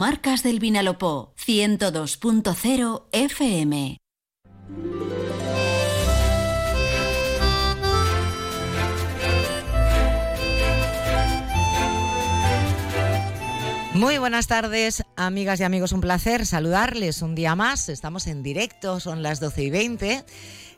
Marcas del Vinalopó 102.0 FM. Muy buenas tardes, amigas y amigos. Un placer saludarles un día más. Estamos en directo, son las 12 y 20.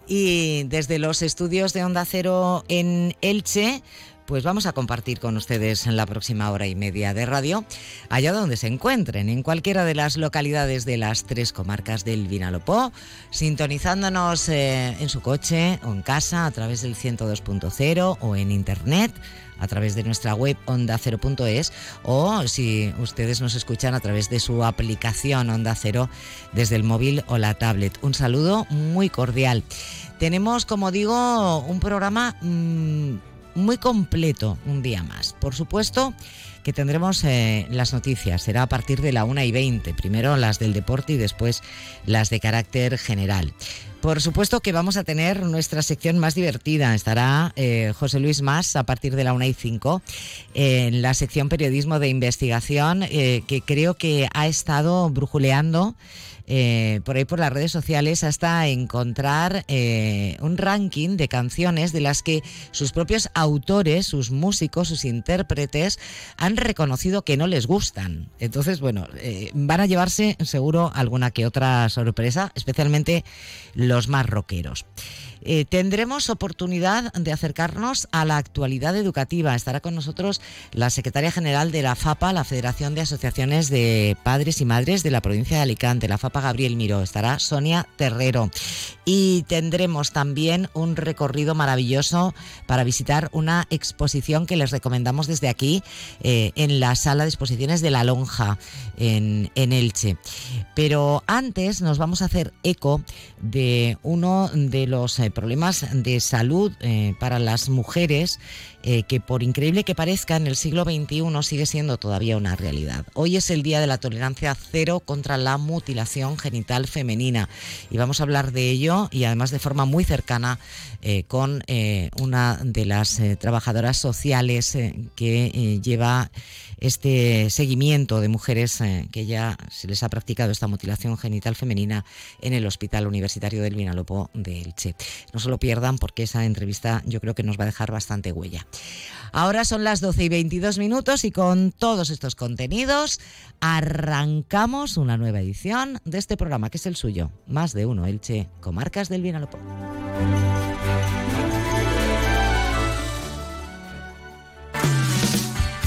Y desde los estudios de Onda Cero en Elche, pues vamos a compartir con ustedes en la próxima hora y media de radio, allá donde se encuentren, en cualquiera de las localidades de las tres comarcas del Vinalopó, sintonizándonos eh, en su coche o en casa a través del 102.0 o en internet a través de nuestra web onda0.es o si ustedes nos escuchan a través de su aplicación Onda Cero desde el móvil o la tablet. Un saludo muy cordial. Tenemos, como digo, un programa mm, muy completo un día más. Por supuesto que tendremos eh, las noticias, será a partir de la 1 y 20, primero las del deporte y después las de carácter general. Por supuesto que vamos a tener nuestra sección más divertida. Estará eh, José Luis Más a partir de la 1 y 5 en la sección periodismo de investigación eh, que creo que ha estado brujuleando eh, por ahí por las redes sociales hasta encontrar eh, un ranking de canciones de las que sus propios autores, sus músicos, sus intérpretes han reconocido que no les gustan. Entonces, bueno, eh, van a llevarse seguro alguna que otra sorpresa, especialmente los más rockeros. Eh, tendremos oportunidad de acercarnos a la actualidad educativa. Estará con nosotros la secretaria general de la FAPA, la Federación de Asociaciones de Padres y Madres de la provincia de Alicante, la FAPA Gabriel Miró. Estará Sonia Terrero. Y tendremos también un recorrido maravilloso para visitar una exposición que les recomendamos desde aquí eh, en la sala de exposiciones de La Lonja en, en Elche. Pero antes nos vamos a hacer eco de uno de los eh, problemas de salud eh, para las mujeres eh, que por increíble que parezca en el siglo XXI sigue siendo todavía una realidad. Hoy es el Día de la Tolerancia Cero contra la Mutilación Genital Femenina y vamos a hablar de ello y además de forma muy cercana con una de las trabajadoras sociales que lleva este seguimiento de mujeres eh, que ya se les ha practicado esta mutilación genital femenina en el Hospital Universitario del Vinalopó de Elche. No se lo pierdan porque esa entrevista yo creo que nos va a dejar bastante huella. Ahora son las 12 y 22 minutos y con todos estos contenidos arrancamos una nueva edición de este programa que es el suyo, Más de Uno Elche, Comarcas del Vinalopó.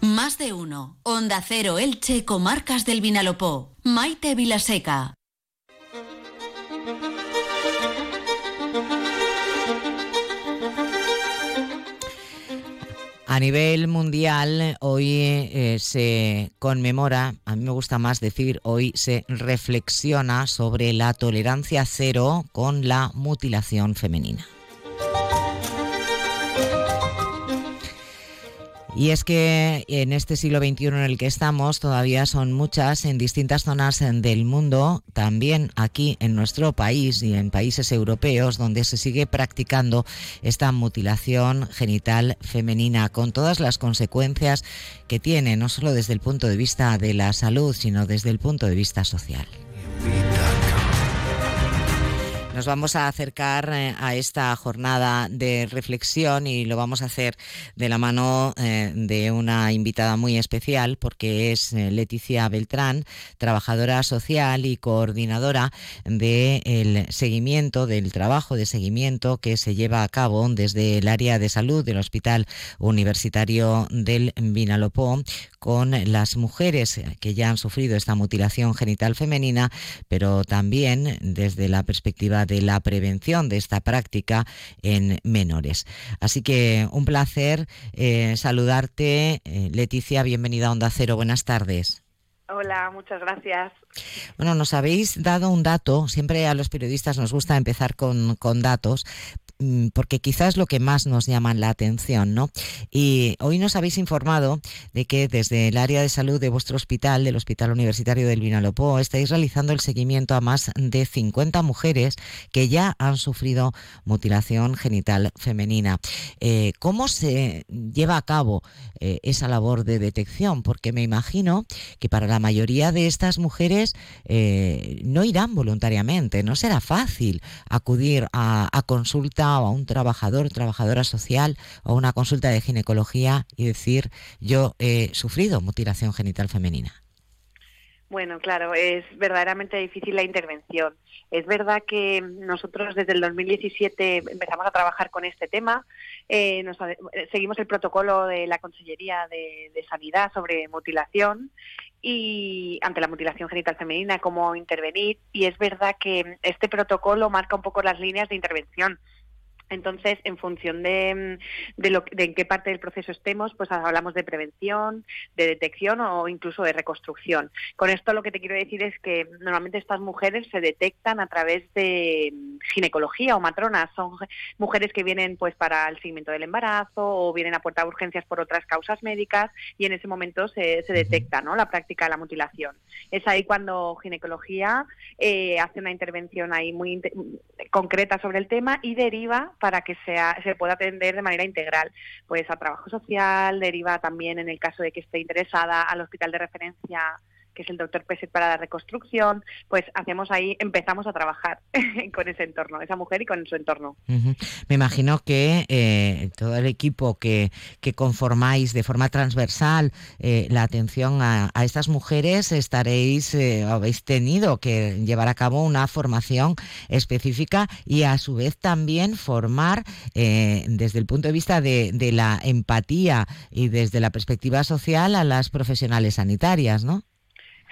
Más de uno. Onda Cero Elche, Comarcas del Vinalopó. Maite Vilaseca. A nivel mundial, hoy eh, se conmemora, a mí me gusta más decir, hoy se reflexiona sobre la tolerancia cero con la mutilación femenina. Y es que en este siglo XXI en el que estamos todavía son muchas en distintas zonas del mundo, también aquí en nuestro país y en países europeos donde se sigue practicando esta mutilación genital femenina con todas las consecuencias que tiene, no solo desde el punto de vista de la salud, sino desde el punto de vista social. Nos vamos a acercar eh, a esta jornada de reflexión y lo vamos a hacer de la mano eh, de una invitada muy especial porque es eh, Leticia Beltrán, trabajadora social y coordinadora del seguimiento, del trabajo de seguimiento que se lleva a cabo desde el área de salud del Hospital Universitario del Vinalopó con las mujeres que ya han sufrido esta mutilación genital femenina, pero también desde la perspectiva de la prevención de esta práctica en menores. Así que un placer eh, saludarte, eh, Leticia, bienvenida a Onda Cero, buenas tardes. Hola, muchas gracias. Bueno, nos habéis dado un dato, siempre a los periodistas nos gusta empezar con, con datos, porque quizás lo que más nos llama la atención, ¿no? Y hoy nos habéis informado de que desde el área de salud de vuestro hospital, del Hospital Universitario del Vinalopó, estáis realizando el seguimiento a más de 50 mujeres que ya han sufrido mutilación genital femenina. Eh, ¿Cómo se lleva a cabo eh, esa labor de detección? Porque me imagino que para la mayoría de estas mujeres eh, no irán voluntariamente, no será fácil acudir a, a consulta o a un trabajador, trabajadora social o una consulta de ginecología y decir yo he sufrido mutilación genital femenina? Bueno, claro, es verdaderamente difícil la intervención. Es verdad que nosotros desde el 2017 empezamos a trabajar con este tema. Eh, seguimos el protocolo de la Consellería de, de, Sanidad sobre mutilación y ante la mutilación genital femenina, cómo intervenir. Y es verdad que este protocolo marca un poco las líneas de intervención entonces, en función de, de, lo, de en qué parte del proceso estemos, pues hablamos de prevención, de detección o incluso de reconstrucción. Con esto lo que te quiero decir es que normalmente estas mujeres se detectan a través de ginecología o matronas. Son mujeres que vienen pues para el seguimiento del embarazo o vienen a puerta de urgencias por otras causas médicas y en ese momento se, se detecta ¿no? la práctica de la mutilación. Es ahí cuando ginecología eh, hace una intervención ahí muy concreta sobre el tema y deriva para que sea, se pueda atender de manera integral, pues a trabajo social, deriva también en el caso de que esté interesada al hospital de referencia que es el doctor Peset para la reconstrucción, pues hacemos ahí, empezamos a trabajar con ese entorno, esa mujer y con su entorno. Me imagino que eh, todo el equipo que, conformáis de forma transversal eh, la atención a, estas mujeres estaréis, eh, habéis tenido que llevar a cabo una formación específica y a su vez también formar desde el punto de vista de la empatía y desde la perspectiva social a las profesionales sanitarias, ¿no?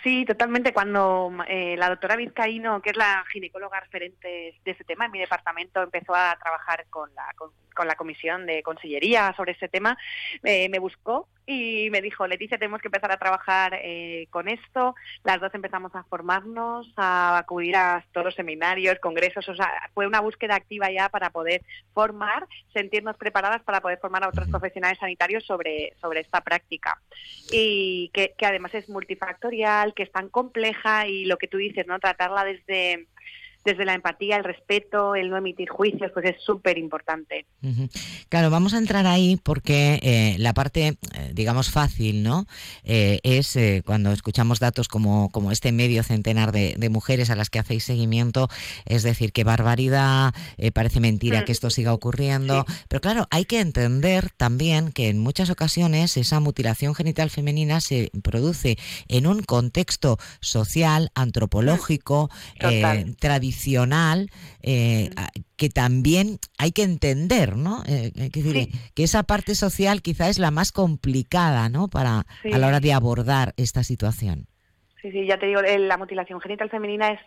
Sí, totalmente. Cuando eh, la doctora Vizcaíno, que es la ginecóloga referente de ese tema en mi departamento, empezó a trabajar con la, con, la comisión de consellería sobre ese tema, eh, me buscó y me dijo, Leticia, tenemos que empezar a trabajar eh, con esto. Las dos empezamos a formarnos, a acudir a todos los seminarios, congresos. O sea, fue una búsqueda activa ya para poder formar, sentirnos preparadas para poder formar a otros profesionales sanitarios sobre, sobre esta práctica. Y que, que además es multifactorial, que es tan compleja y lo que tú dices, ¿no? Tratarla desde desde la empatía, el respeto, el no emitir juicios, pues es súper importante. Claro, vamos a entrar ahí porque eh, la parte, eh, digamos, fácil, ¿no? Eh, es cuando escuchamos datos como, como este medio centenar de, mujeres a las que hacéis seguimiento, es decir, qué barbaridad, parece mentira que mm. esto siga ocurriendo, pero claro, hay que entender también que en muchas ocasiones esa mutilación genital femenina se produce en un contexto social, antropológico, tradicional, eh, que también hay que entender, ¿no? Eh, decir, que esa parte social quizá es la más complicada, ¿no? Para a la hora de abordar esta situación. Sí, sí, ya te digo, la mutilación genital femenina es,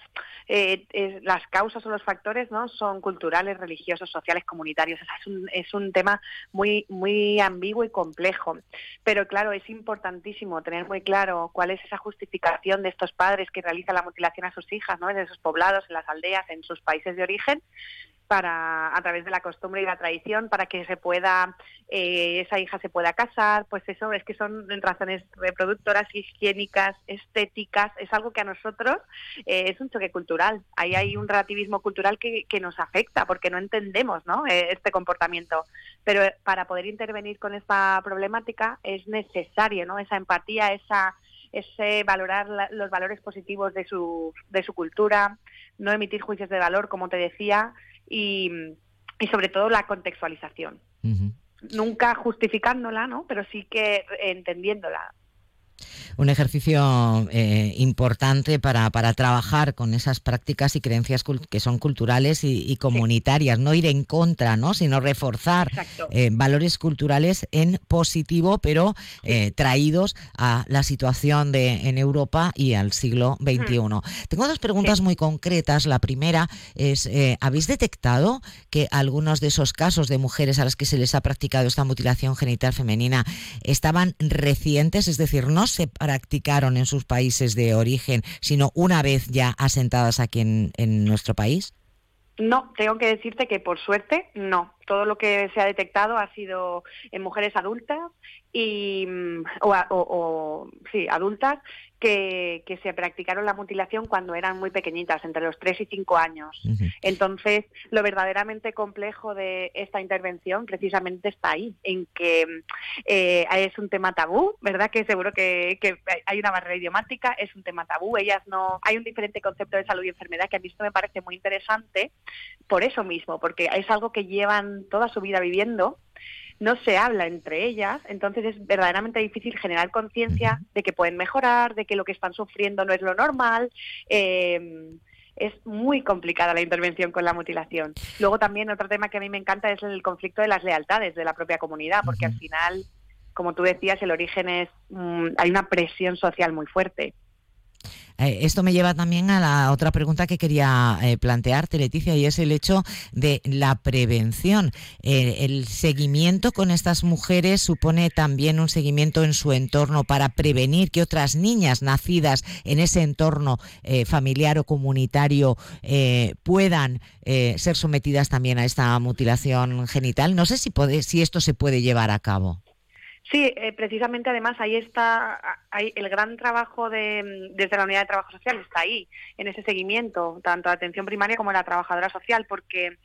eh, es, las causas o los factores, ¿no? Son culturales, religiosos, sociales, comunitarios. es, un, es un tema muy, muy ambiguo y complejo. Pero claro, es importantísimo tener muy claro cuál es esa justificación de estos padres que realizan la mutilación a sus hijas, ¿no? En esos poblados, en las aldeas, en sus países de origen, para a través de la costumbre y la tradición para que se pueda eh, esa hija se pueda casar. Pues eso es que son razones reproductoras higiénicas estéticas. Es algo que a nosotros eh, es un choque cultural. Ahí hay un relativismo cultural que, nos afecta porque no entendemos ¿no? Eh, este comportamiento. Pero para poder intervenir con esta problemática es necesario no esa empatía esa ese valorar los valores positivos de su, de su cultura, no emitir juicios de valor, como te decía, y, y sobre todo la contextualización. Nunca justificándola, ¿no? Pero sí que entendiéndola un ejercicio eh, importante para, para, trabajar con esas prácticas y creencias que son culturales y, comunitarias, no ir en contra, ¿no? sino reforzar eh, valores culturales en positivo, pero eh, traídos a la situación de, en Europa y al siglo XXI. Tengo dos preguntas muy concretas. La primera es, ¿habéis detectado que algunos de esos casos de mujeres a las que se les ha practicado esta mutilación genital femenina estaban recientes, es decir, no se practicaron en sus países de origen, sino una vez ya asentadas aquí en, en nuestro país? No, tengo que decirte que por suerte no. Todo lo que se ha detectado ha sido en mujeres adultas y mm, o, o, sí, adultas que, que, se practicaron la mutilación cuando eran muy pequeñitas, entre los 3 y 5 años. Entonces, lo verdaderamente complejo de esta intervención precisamente está ahí, en que eh, es un tema tabú, ¿verdad? Que seguro que, que, hay una barrera idiomática, es un tema tabú. Ellas no. Hay un diferente concepto de salud y enfermedad que a mí esto me parece muy interesante por eso mismo, porque es algo que llevan toda su vida viviendo no se habla entre ellas, entonces es verdaderamente difícil generar conciencia de que pueden mejorar, de que lo que están sufriendo no es lo normal. Eh, es muy complicada la intervención con la mutilación. Luego también otro tema que a mí me encanta es el conflicto de las lealtades de la propia comunidad, porque al final, como tú decías, el origen es, mm, hay una presión social muy fuerte. Eh, esto me lleva también a la otra pregunta que quería eh, plantearte, Leticia, y es el hecho de la prevención. Eh, el seguimiento con estas mujeres supone también un seguimiento en su entorno para prevenir que otras niñas nacidas en ese entorno familiar o comunitario puedan ser sometidas también a esta mutilación genital. No sé si, si esto se puede llevar a cabo. Sí, eh, precisamente además ahí está el gran trabajo de, desde la unidad de trabajo social está ahí en ese seguimiento tanto la atención primaria como la trabajadora social porque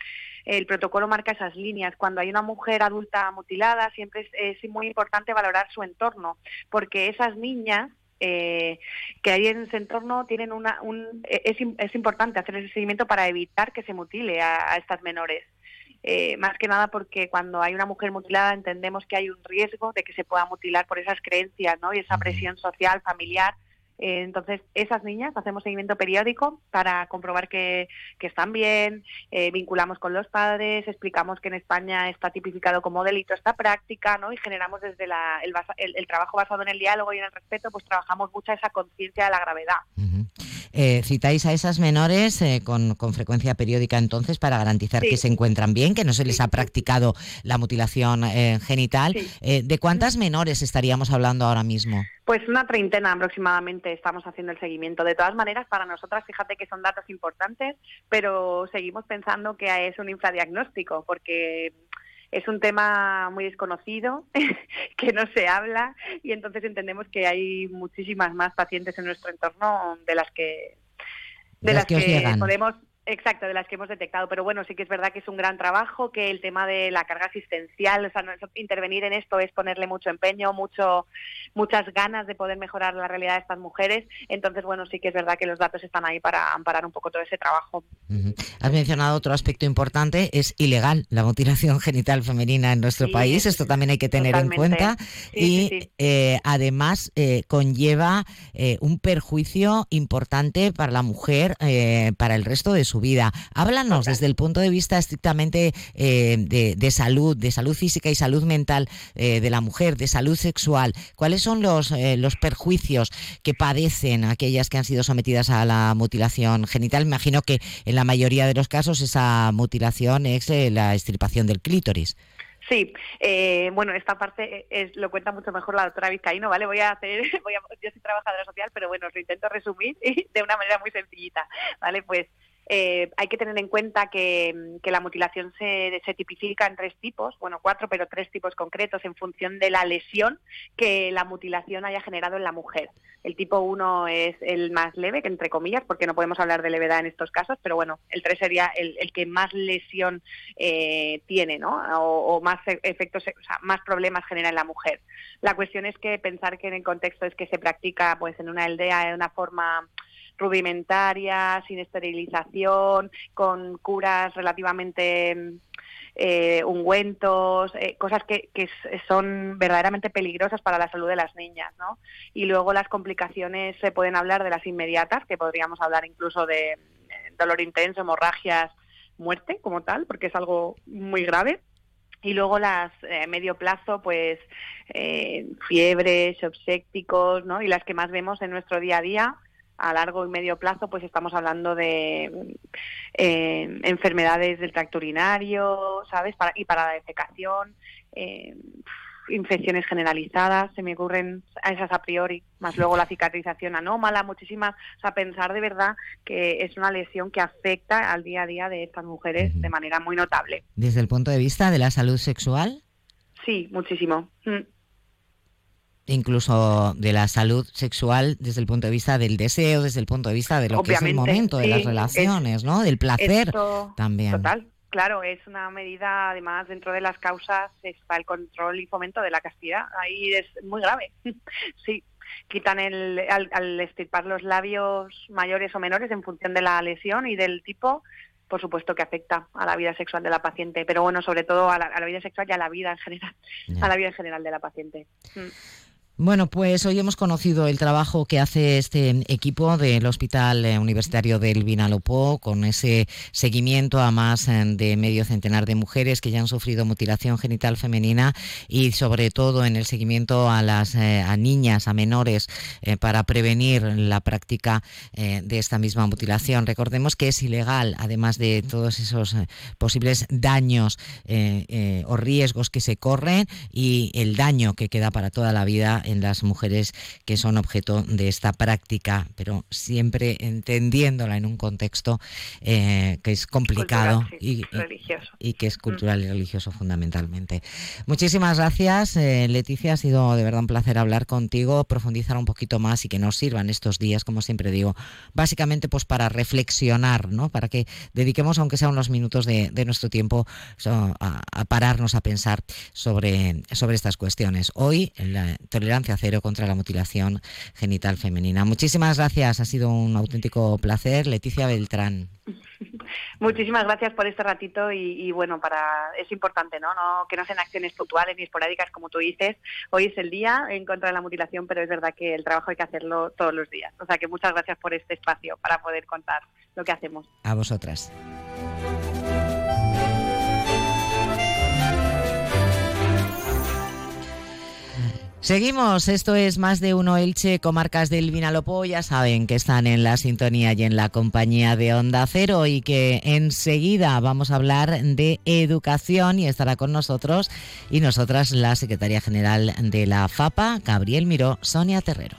el protocolo marca esas líneas. Cuando hay una mujer adulta mutilada siempre es, muy importante valorar su entorno porque esas niñas eh, que hay en ese entorno tienen una un, es, es importante hacer ese seguimiento para evitar que se mutile a estas menores. Eh, más que nada porque cuando hay una mujer mutilada entendemos que hay un riesgo de que se pueda mutilar por esas creencias ¿no? y esa presión social, familiar. Eh, entonces, esas niñas hacemos seguimiento periódico para comprobar que, están bien, eh, vinculamos con los padres, explicamos que en España está tipificado como delito esta práctica, ¿no? Y generamos desde el, trabajo basado en el diálogo y en el respeto, pues trabajamos mucho esa conciencia de la gravedad. Eh, citáis a esas menores eh, con, frecuencia periódica entonces para garantizar que se encuentran bien, que no se les ha practicado la mutilación eh, genital. ¿De cuántas menores estaríamos hablando ahora mismo? Pues una treintena aproximadamente estamos haciendo el seguimiento. De todas maneras, para nosotras, fíjate que son datos importantes, pero seguimos pensando que es un infradiagnóstico, porque es un tema muy desconocido, que no se habla y entonces entendemos que hay muchísimas más pacientes en nuestro entorno de las que de, las, que podemos Exacto, de las que hemos detectado. Pero bueno, sí que es verdad que es un gran trabajo, que el tema de la carga asistencial, o sea, intervenir en esto es ponerle mucho empeño, mucho, muchas ganas de poder mejorar la realidad de estas mujeres. Entonces, bueno, sí que es verdad que los datos están ahí para amparar un poco todo ese trabajo. Has mencionado otro aspecto importante, es ilegal la mutilación genital femenina en nuestro país. Esto también hay que tener en cuenta. y eh, además eh, conlleva eh, un perjuicio importante para la mujer, para el resto de su vida. Háblanos desde el punto de vista estrictamente eh, de, salud, de salud física y salud mental eh, de la mujer, de salud sexual. ¿Cuáles son los, eh, los perjuicios que padecen aquellas que han sido sometidas a la mutilación genital? Imagino que en la mayoría de los casos esa mutilación es la extirpación del clítoris. Sí, bueno, esta parte es, lo cuenta mucho mejor la doctora Vizcaíno, ¿vale? Voy a hacer, voy a, yo soy trabajadora social, pero bueno, os lo intento resumir de una manera muy sencillita, ¿vale? Pues eh, hay que tener en cuenta que, la mutilación se, tipifica en tres tipos, bueno, cuatro, pero tres tipos concretos en función de la lesión que la mutilación haya generado en la mujer. El tipo uno es el más leve, que entre comillas, porque no podemos hablar de levedad en estos casos, pero bueno, el tres sería el, que más lesión eh, tiene, ¿no? O, más e, efectos, o sea, más problemas genera en la mujer. La cuestión es que pensar que en el contexto es que se practica, pues, en una aldea de una forma rudimentaria, sin esterilización, con curas relativamente eh, ungüentos, eh, cosas que, que, son verdaderamente peligrosas para la salud de las niñas, ¿no? Y luego las complicaciones se pueden hablar de las inmediatas, que podríamos hablar incluso de eh, dolor intenso, hemorragias, muerte como tal, porque es algo muy grave. Y luego las a medio plazo, pues fiebres, obsépticos, ¿no? Y las que más vemos en nuestro día a día, a largo y medio plazo, pues estamos hablando de eh, enfermedades del tracto urinario, ¿sabes? Para, y para la defecación. Eh, infecciones generalizadas, se me ocurren esas a priori, más luego la cicatrización anómala, muchísimas, o sea, pensar de verdad que es una lesión que afecta al día a día de estas mujeres de manera muy notable. Desde el punto de vista de la salud sexual. Sí, muchísimo. Mm. Incluso de la salud sexual desde el punto de vista del deseo, desde el punto de vista de lo que es el momento de las relaciones, ¿no? Del placer también. Total, claro, es una medida, además, dentro de las causas está el control y fomento de la castidad. Ahí es muy grave. sí, quitan el, al, al estirpar los labios mayores o menores en función de la lesión y del tipo, por supuesto que afecta a la vida sexual de la paciente, pero bueno, sobre todo a la, vida sexual y a la vida en general, a la vida en general de la paciente. Mm. Bueno, pues hoy hemos conocido el trabajo que hace este equipo del Hospital eh, Universitario del Vinalopó con ese seguimiento a más eh, de medio centenar de mujeres que ya han sufrido mutilación genital femenina y sobre todo en el seguimiento a las eh, a niñas, a menores para prevenir la práctica de esta misma mutilación. Recordemos que es ilegal, además de todos esos posibles daños o riesgos que se corren y el daño que queda para toda la vida en las mujeres que son objeto de esta práctica, pero siempre entendiéndola en un contexto eh, que es complicado y, y, que es cultural y religioso fundamentalmente. Muchísimas gracias, eh, Leticia. Ha sido de verdad un placer hablar contigo, profundizar un poquito más y que nos sirvan estos días, como siempre digo, básicamente pues para reflexionar, ¿no? Para que dediquemos, aunque sea unos minutos de, nuestro tiempo, a, a, pararnos a pensar sobre, sobre estas cuestiones. Hoy, la tolerancia cero contra la mutilación genital femenina. Muchísimas gracias, ha sido un auténtico placer. Leticia Beltrán. Muchísimas gracias por este ratito y, bueno, para es importante, ¿no? ¿no? Que no sean acciones puntuales ni esporádicas como tú dices. Hoy es el día en contra de la mutilación, pero es verdad que el trabajo hay que hacerlo todos los días. O sea que muchas gracias por este espacio para poder contar lo que hacemos. A vosotras. Seguimos, esto es Más de Uno Elche, comarcas del Vinalopó, ya saben que están en la sintonía y en la compañía de Onda Cero y que enseguida vamos a hablar de educación y estará con nosotros y nosotras la secretaria general de la FAPA, Gabriel Miró, Sonia Terrero.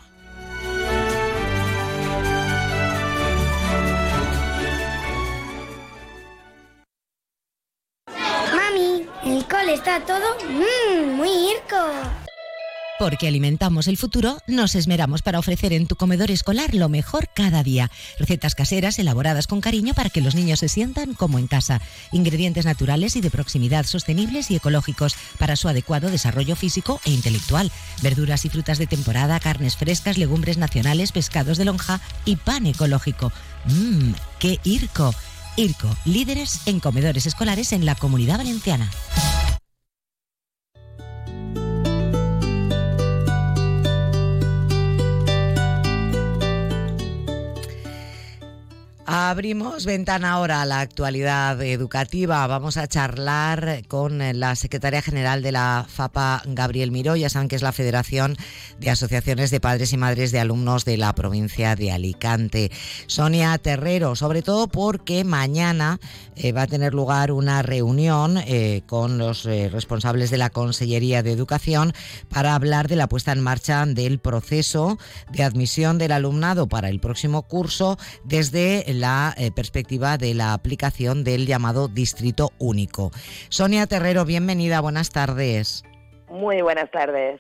Mami, el cole está todo mmm, muy irco. Porque alimentamos el futuro, nos esmeramos para ofrecer en tu comedor escolar lo mejor cada día. Recetas caseras elaboradas con cariño para que los niños se sientan como en casa. Ingredientes naturales y de proximidad sostenibles y ecológicos para su adecuado desarrollo físico e intelectual. Verduras y frutas de temporada, carnes frescas, legumbres nacionales, pescados de lonja y pan ecológico. ¡Mmm! ¡Qué IRCO! IRCO, líderes en comedores escolares en la comunidad valenciana. Abrimos ventana ahora a la actualidad educativa. Vamos a charlar con la secretaria general de la FAPA, Gabriel Miró. Ya saben que es la Federación de Asociaciones de Padres y Madres de Alumnos de la provincia de Alicante. Sonia Terrero, sobre todo porque mañana eh, va a tener lugar una reunión eh, con los eh, responsables de la Consellería de Educación para hablar de la puesta en marcha del proceso de admisión del alumnado para el próximo curso desde la eh, perspectiva de la aplicación del llamado distrito único. Sonia Terrero, bienvenida, buenas tardes. Muy buenas tardes.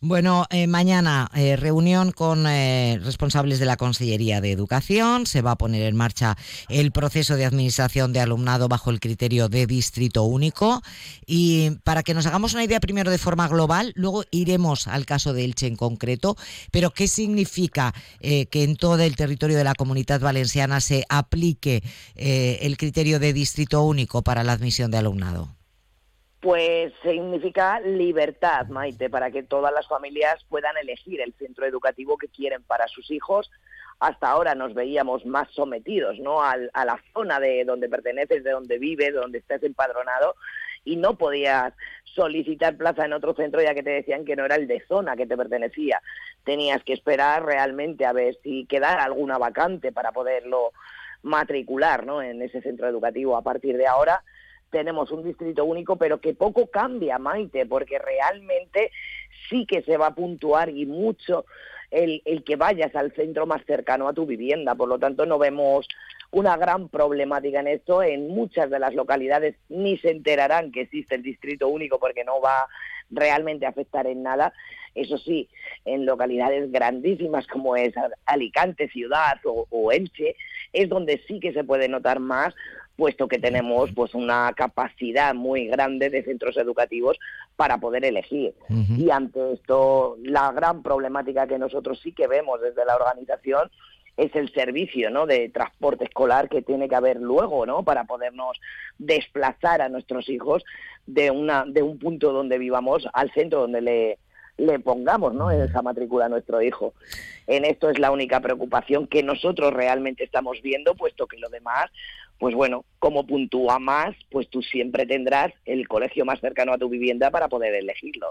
Bueno, eh, mañana eh, reunión con eh, responsables de la Consellería de Educación. Se va a poner en marcha el proceso de administración de alumnado bajo el criterio de distrito único. Y para que nos hagamos una idea primero de forma global, luego iremos al caso de Elche en concreto. Pero, ¿qué significa que en todo el territorio de la comunidad valenciana se aplique el criterio de distrito único para la admisión de alumnado? Pues significa libertad, Maite, para que todas las familias puedan elegir el centro educativo que quieren para sus hijos. Hasta ahora nos veíamos más sometidos ¿no? a, la zona de donde perteneces, de donde vives, de donde estés empadronado, y no podías solicitar plaza en otro centro ya que te decían que no era el de zona que te pertenecía. Tenías que esperar realmente a ver si quedara alguna vacante para poderlo matricular ¿no? en ese centro educativo. A partir de ahora tenemos un distrito único, pero que poco cambia, Maite, porque realmente sí que se va a puntuar y mucho el, el que vayas al centro más cercano a tu vivienda. Por lo tanto, no vemos una gran problemática en esto. En muchas de las localidades ni se enterarán que existe el distrito único porque no va realmente a afectar en nada. Eso sí, en localidades grandísimas como es Alicante, Ciudad o, o Elche, es donde sí que se puede notar más puesto que tenemos pues una capacidad muy grande de centros educativos para poder elegir. Y ante esto, la gran problemática que nosotros sí que vemos desde la organización es el servicio ¿no? de transporte escolar que tiene que haber luego ¿no? para podernos desplazar a nuestros hijos de, una, de un punto donde vivamos al centro donde le, le pongamos ¿no? en esa matrícula a nuestro hijo. En esto es la única preocupación que nosotros realmente estamos viendo, puesto que lo demás pues bueno, como puntúa más, pues tú siempre tendrás el colegio más cercano a tu vivienda para poder elegirlo.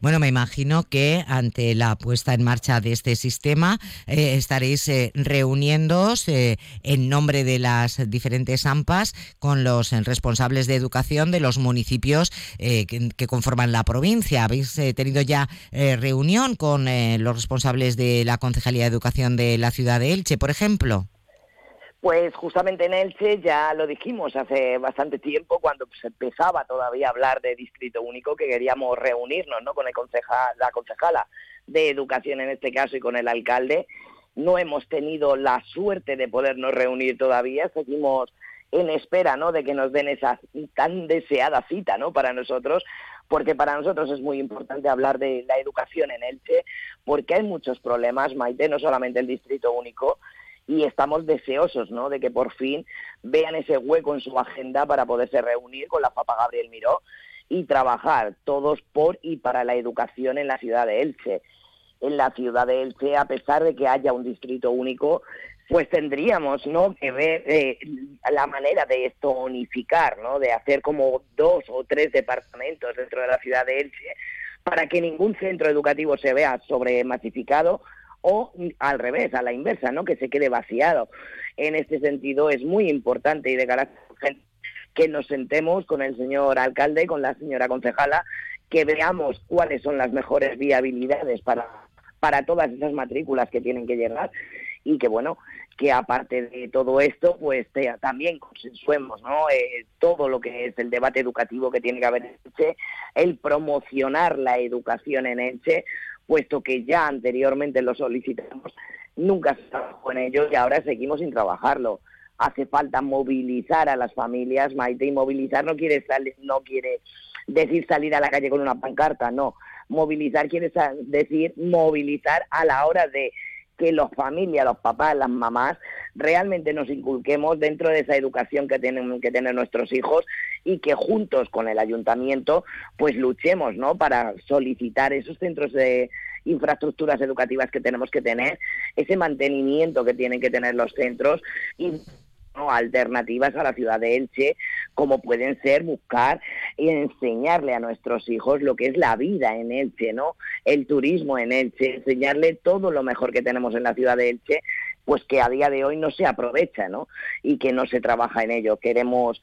Bueno, me imagino que ante la puesta en marcha de este sistema eh, estaréis eh, reuniéndoos eh, en nombre de las diferentes AMPAs con los responsables de educación de los municipios que, que, conforman la provincia. ¿Habéis tenido ya reunión con los responsables de la Concejalía de Educación de la ciudad de Elche, por ejemplo? Pues justamente en Elche ya lo dijimos hace bastante tiempo, cuando se empezaba todavía a hablar de distrito único, que queríamos reunirnos ¿no? con el la concejala de educación en este caso y con el alcalde. No hemos tenido la suerte de podernos reunir todavía, seguimos en espera ¿no? de que nos den esa tan deseada cita ¿no? para nosotros, porque para nosotros es muy importante hablar de la educación en Elche, porque hay muchos problemas, Maite, no solamente el distrito único, y estamos deseosos ¿no? de que por fin vean ese hueco en su agenda para poderse reunir con la Papa Gabriel Miró y trabajar todos por y para la educación en la ciudad de Elche. En la ciudad de Elche, a pesar de que haya un distrito único, pues tendríamos ¿no? que ver eh, la manera de esto unificar, ¿no? de hacer como dos o tres departamentos dentro de la ciudad de Elche para que ningún centro educativo se vea sobremasificado o al revés, a la inversa, ¿no? Que se quede vaciado. En este sentido es muy importante y de carácter que nos sentemos con el señor alcalde, con la señora concejala, que veamos cuáles son las mejores viabilidades para, para todas esas matrículas que tienen que llegar y que bueno, que aparte de todo esto, pues también consensuemos ¿no? Eh, todo lo que es el debate educativo que tiene que haber en el promocionar la educación en Elche, puesto que ya anteriormente lo solicitamos, nunca se trabajó en ello y ahora seguimos sin trabajarlo. Hace falta movilizar a las familias, Maite, y movilizar no quiere, no quiere decir salir a la calle con una pancarta, no. Movilizar quiere decir movilizar a la hora de que las familias, los papás, las mamás, realmente nos inculquemos dentro de esa educación que tienen que tener nuestros hijos y que juntos con el ayuntamiento pues luchemos ¿no? para solicitar esos centros de infraestructuras educativas que tenemos que tener, ese mantenimiento que tienen que tener los centros y alternativas a la ciudad de Elche, como pueden ser buscar y enseñarle a nuestros hijos lo que es la vida en Elche, ¿no? El turismo en Elche, enseñarle todo lo mejor que tenemos en la ciudad de Elche, pues que a día de hoy no se aprovecha, ¿no? Y que no se trabaja en ello. Queremos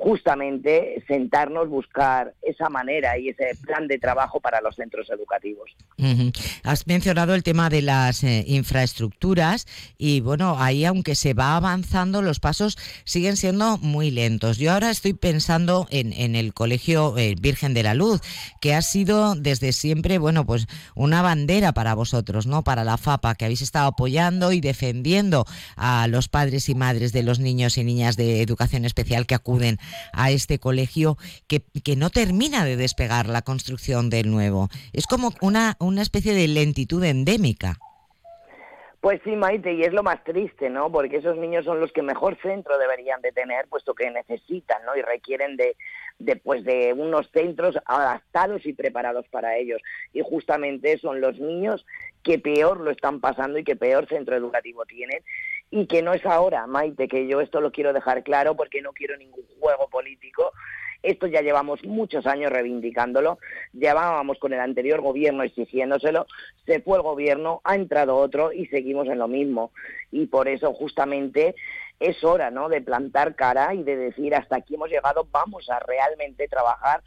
justamente sentarnos, buscar esa manera y ese plan de trabajo para los centros educativos. Has mencionado el tema de las eh, infraestructuras y bueno, ahí aunque se va avanzando, los pasos siguen siendo muy lentos. Yo ahora estoy pensando en, el Colegio eh, Virgen de la Luz, que ha sido desde siempre, bueno, pues una bandera para vosotros, ¿no? Para la FAPA, que habéis estado apoyando y defendiendo a los padres y madres de los niños y niñas de educación especial que acuden a este colegio que, que no termina de despegar la construcción del nuevo. Es como una, una especie de lentitud endémica. Pues sí, Maite, y es lo más triste, ¿no? Porque esos niños son los que mejor centro deberían de tener, puesto que necesitan, ¿no? Y requieren de, de, pues, de unos centros adaptados y preparados para ellos. Y justamente son los niños que peor lo están pasando y que peor centro educativo tienen y que no es ahora, Maite, que yo esto lo quiero dejar claro porque no quiero ningún juego político Esto ya llevamos muchos años reivindicándolo, llevábamos con el anterior gobierno exigiéndoselo, se fue el gobierno, ha entrado otro y seguimos en lo mismo. Y por eso justamente es hora ¿no? de plantar cara y de decir hasta aquí hemos llegado, vamos a realmente trabajar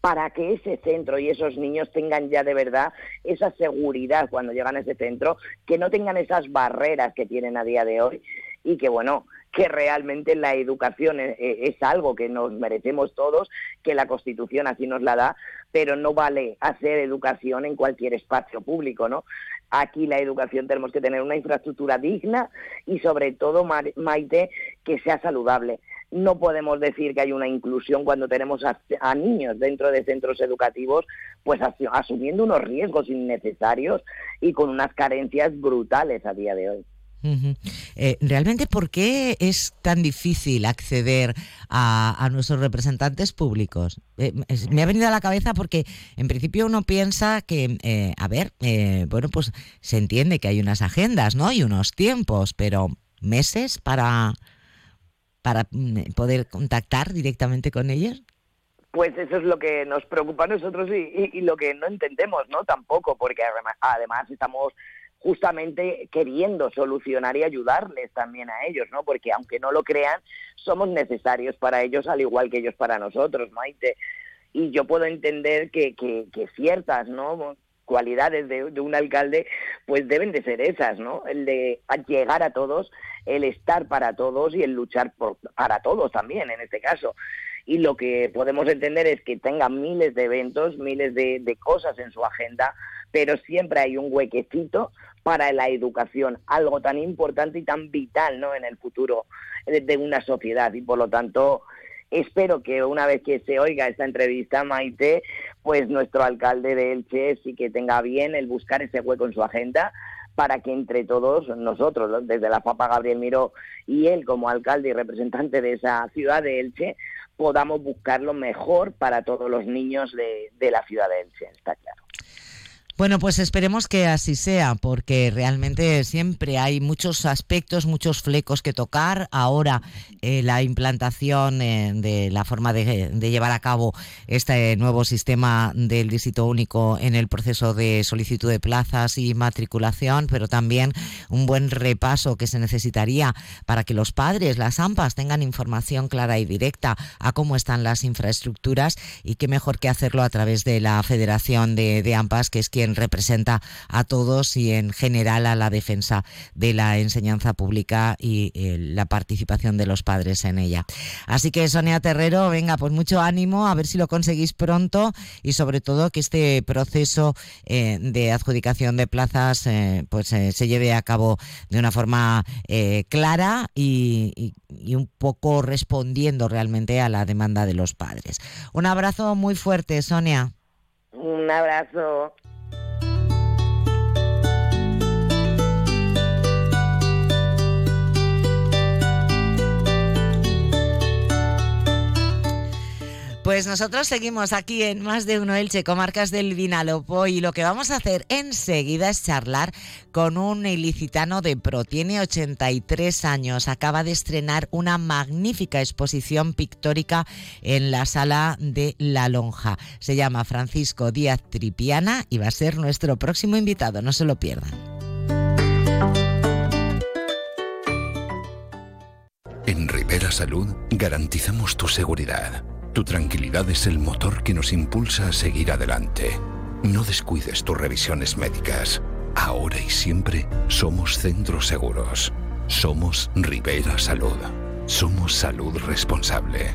para que ese centro y esos niños tengan ya de verdad esa seguridad cuando llegan a ese centro, que no tengan esas barreras que tienen a día de hoy y que bueno, que realmente la educación es, es, algo que nos merecemos todos, que la Constitución así nos la da, pero no vale hacer educación en cualquier espacio público, ¿no? Aquí la educación tenemos que tener una infraestructura digna y sobre todo, Maite, que sea saludable. No podemos decir que hay una inclusión cuando tenemos a, a niños dentro de centros educativos, pues asumiendo unos riesgos innecesarios y con unas carencias brutales a día de hoy. Eh, ¿Realmente por qué es tan difícil acceder a, nuestros representantes públicos? Eh, me ha venido a la cabeza porque en principio uno piensa que, eh, a ver, bueno, pues se entiende que hay unas agendas, ¿no? Y unos tiempos, pero meses para, para mm, poder contactar directamente con ellos. Pues eso es lo que nos preocupa a nosotros y lo que no entendemos, ¿no? Tampoco, porque además estamos justamente queriendo solucionar y ayudarles también a ellos, ¿no? Porque aunque no lo crean, somos necesarios para ellos al igual que ellos para nosotros, Maite. Y yo puedo entender que, que, que ciertas, ¿no? cualidades de, de, un alcalde, pues deben de ser esas, ¿no? El de llegar a todos, el estar para todos y el luchar por, para todos también, en este caso. Y lo que podemos entender es que tenga miles de eventos, miles de, de cosas en su agenda, pero siempre hay un huequecito para la educación, algo tan importante y tan vital ¿no? en el futuro de una sociedad. Y por lo tanto, espero que una vez que se oiga esta entrevista, Maite, pues nuestro alcalde de Elche sí que tenga bien el buscar ese hueco en su agenda para que entre todos nosotros, desde la Papa Gabriel Miró y él como alcalde y representante de esa ciudad de Elche, podamos buscar lo mejor para todos los niños de, de la ciudad de Elche, está claro. Bueno, pues esperemos que así sea, porque realmente siempre hay muchos aspectos, muchos flecos que tocar. Ahora eh, la implantación eh, de la forma de, llevar a cabo este nuevo sistema del dígito único en el proceso de solicitud de plazas y matriculación, pero también un buen repaso que se necesitaría para que los padres, las AMPAs, tengan información clara y directa a cómo están las infraestructuras y qué mejor que hacerlo a través de la Federación de, de AMPAs, que es quien representa a todos y en general a la defensa de la enseñanza pública y eh, la participación de los padres en ella. Así que Sonia Terrero, venga, pues mucho ánimo, a ver si lo conseguís pronto y sobre todo que este proceso eh, de adjudicación de plazas eh, pues se lleve a cabo de una forma clara y un poco respondiendo realmente a la demanda de los padres. Un abrazo muy fuerte, Sonia. Un abrazo. Pues nosotros seguimos aquí en Más de Uno Elche, comarcas del Vinalopó, y lo que vamos a hacer enseguida es charlar con un ilicitano de pro. Tiene 83 años, acaba de estrenar una magnífica exposición pictórica en la sala de La Lonja. Se llama Francisco Díaz Tripiana y va a ser nuestro próximo invitado, no se lo pierdan. En Rivera Salud garantizamos tu seguridad. Tu tranquilidad es el motor que nos impulsa a seguir adelante. No descuides tus revisiones médicas. Ahora y siempre somos centros seguros. Somos Rivera Salud. Somos salud responsable.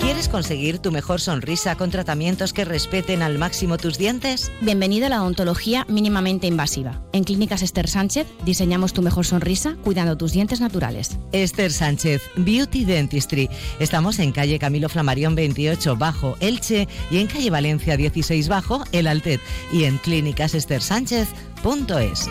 ¿Quieres conseguir tu mejor sonrisa con tratamientos que respeten al máximo tus dientes? Bienvenido a la odontología mínimamente invasiva. En Clínicas Esther Sánchez diseñamos tu mejor sonrisa cuidando tus dientes naturales. Esther Sánchez, Beauty Dentistry. Estamos en calle Camilo Flamarión 28 bajo Elche y en calle Valencia 16 bajo El Altet y en clínicasestersánchez.es.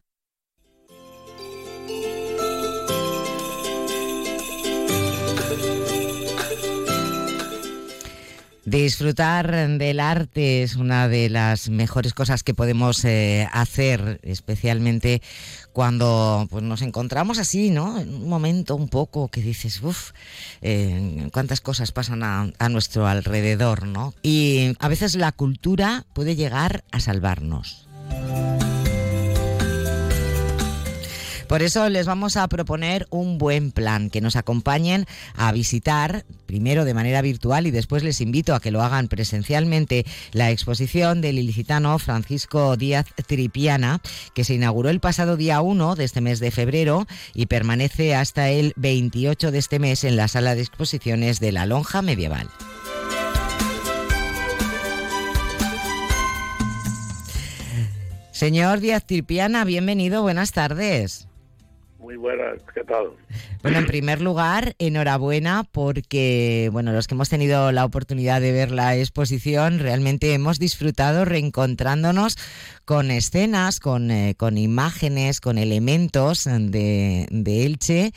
Disfrutar del arte es una de las mejores cosas que podemos eh, hacer, especialmente cuando pues, nos encontramos así, ¿no? En un momento un poco que dices, uff, eh, cuántas cosas pasan a, a nuestro alrededor, ¿no? Y a veces la cultura puede llegar a salvarnos. Por eso les vamos a proponer un buen plan, que nos acompañen a visitar, primero de manera virtual y después les invito a que lo hagan presencialmente, la exposición del ilicitano Francisco Díaz Tripiana, que se inauguró el pasado día 1 de este mes de febrero y permanece hasta el 28 de este mes en la sala de exposiciones de la Lonja Medieval. Señor Díaz Tripiana, bienvenido, buenas tardes. Muy buenas, ¿qué tal? Bueno, en primer lugar, enhorabuena porque, bueno, los que hemos tenido la oportunidad de ver la exposición, realmente hemos disfrutado reencontrándonos con escenas, con, eh, con imágenes, con elementos de, Elche.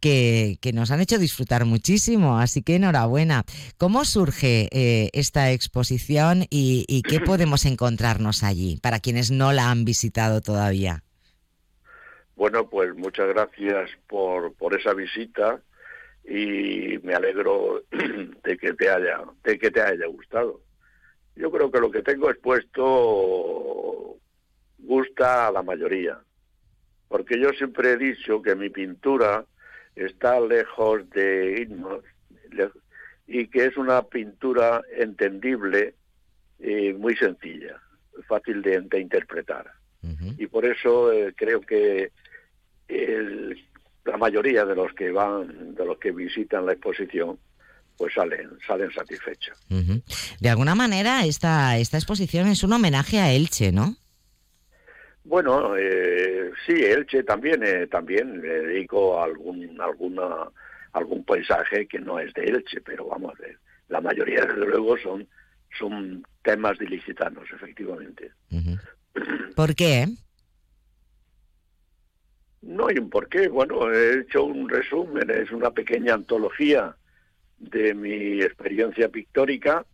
Que, que, nos han hecho disfrutar muchísimo, así que enhorabuena. ¿Cómo surge eh, esta exposición y qué podemos encontrarnos allí para quienes no la han visitado todavía? Bueno, pues muchas gracias por, por esa visita y me alegro de que te haya de que te haya gustado. Yo creo que lo que tengo expuesto gusta a la mayoría, porque yo siempre he dicho que mi pintura está lejos de himnos y que es una pintura entendible y muy sencilla, fácil de, de interpretar. Uh -huh. Y por eso eh, creo que el, la mayoría de los que van, de los que visitan la exposición, pues salen, salen satisfechos. Uh -huh. De alguna manera esta, esta exposición es un homenaje a Elche, ¿no? Bueno, eh, sí, Elche también, eh, también le dedico algún, alguna, algún paisaje que no es de Elche, pero vamos, eh, la mayoría desde luego son, son temas de ilicitanos, efectivamente. Uh -huh. ¿Por qué? No hay un porqué. Bueno, he hecho un resumen, es una pequeña antología de mi experiencia pictórica.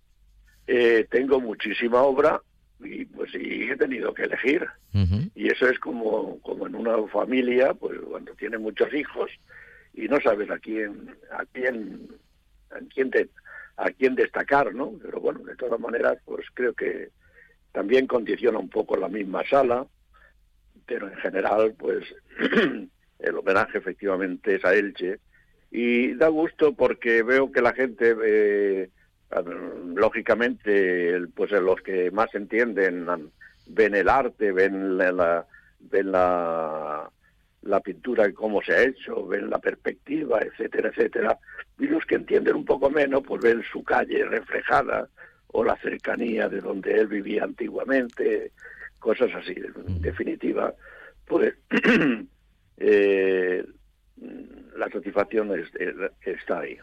Eh, tengo muchísima obra y pues sí he tenido que elegir. Uh -huh. Y eso es como, como en una familia, pues cuando tiene muchos hijos y no sabes a quién, a quién, a quién, te, a quién destacar, ¿no? Pero bueno, de todas maneras, pues creo que también condiciona un poco la misma sala pero en general, pues el homenaje efectivamente es a Elche. Y da gusto porque veo que la gente, eh, lógicamente, pues los que más entienden ven el arte, ven la, ven la, la pintura y cómo se ha hecho, ven la perspectiva, etcétera, etcétera, y los que entienden un poco menos, pues ven su calle reflejada o la cercanía de donde él vivía antiguamente, cosas así. En definitiva, pues eh, la satisfacción es, está ahí.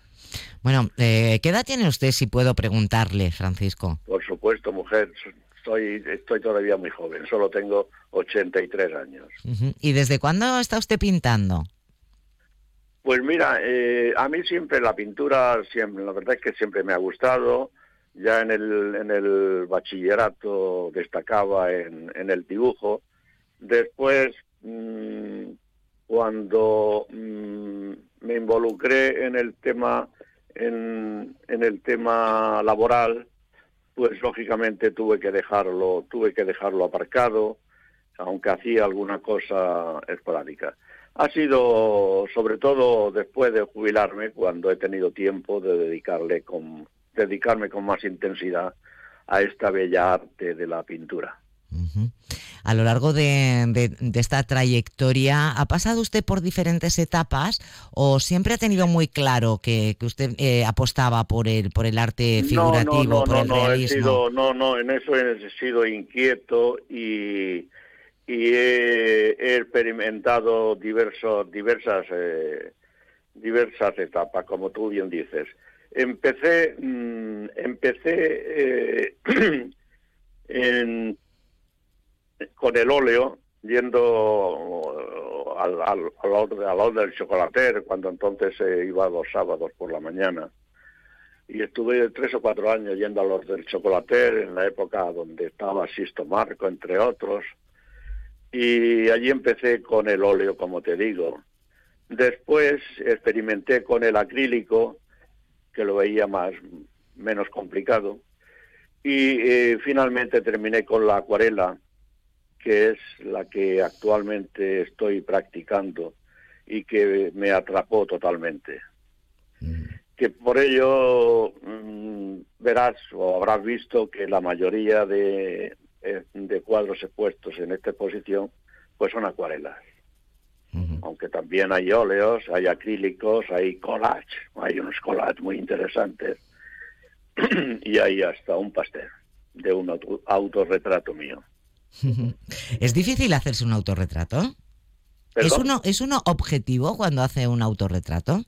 Bueno, eh, ¿qué edad tiene usted, si puedo preguntarle, Francisco? Por supuesto, mujer. Estoy, estoy todavía muy joven, solo tengo 83 años. Uh -huh. ¿Y desde cuándo está usted pintando? Pues mira, eh, a mí siempre la pintura, siempre, la verdad es que siempre me ha gustado ya en el, en el bachillerato destacaba en, en el dibujo. Después, mmm, cuando mmm, me involucré en el tema en, en, el tema laboral, pues lógicamente tuve que dejarlo, tuve que dejarlo aparcado, aunque hacía alguna cosa esporádica. Ha sido sobre todo después de jubilarme cuando he tenido tiempo de dedicarle con dedicarme con más intensidad a esta bella arte de la pintura. Uh -huh. A lo largo de, de, de, esta trayectoria, ¿ha pasado usted por diferentes etapas o siempre ha tenido muy claro que, que usted eh, apostaba por el, por el arte figurativo, no, no, no, por el no, realismo? He sido, no, no, en eso he sido inquieto y, y he, he, experimentado diversos, diversas, eh, diversas etapas, como tú bien dices empecé, mm, empecé eh, con el óleo, yendo al, al, al, del chocolater, cuando entonces se iba los sábados por la mañana. Y estuve tres o cuatro años yendo a los del chocolater, en la época donde estaba Sisto Marco, entre otros. Y allí empecé con el óleo, como te digo. Después experimenté con el acrílico, que lo veía más menos complicado. Y eh, finalmente terminé con la acuarela, que es la que actualmente estoy practicando y que me atrapó totalmente. Mm. Que por ello mm, verás o habrás visto que la mayoría de, eh, de cuadros expuestos en esta exposición pues son acuarelas. Aunque también hay óleos, hay acrílicos, hay collage, hay unos collages muy interesantes y hay hasta un pastel de un autorretrato mío. ¿Es difícil hacerse un autorretrato? ¿Es uno, ¿Es uno objetivo cuando hace un autorretrato?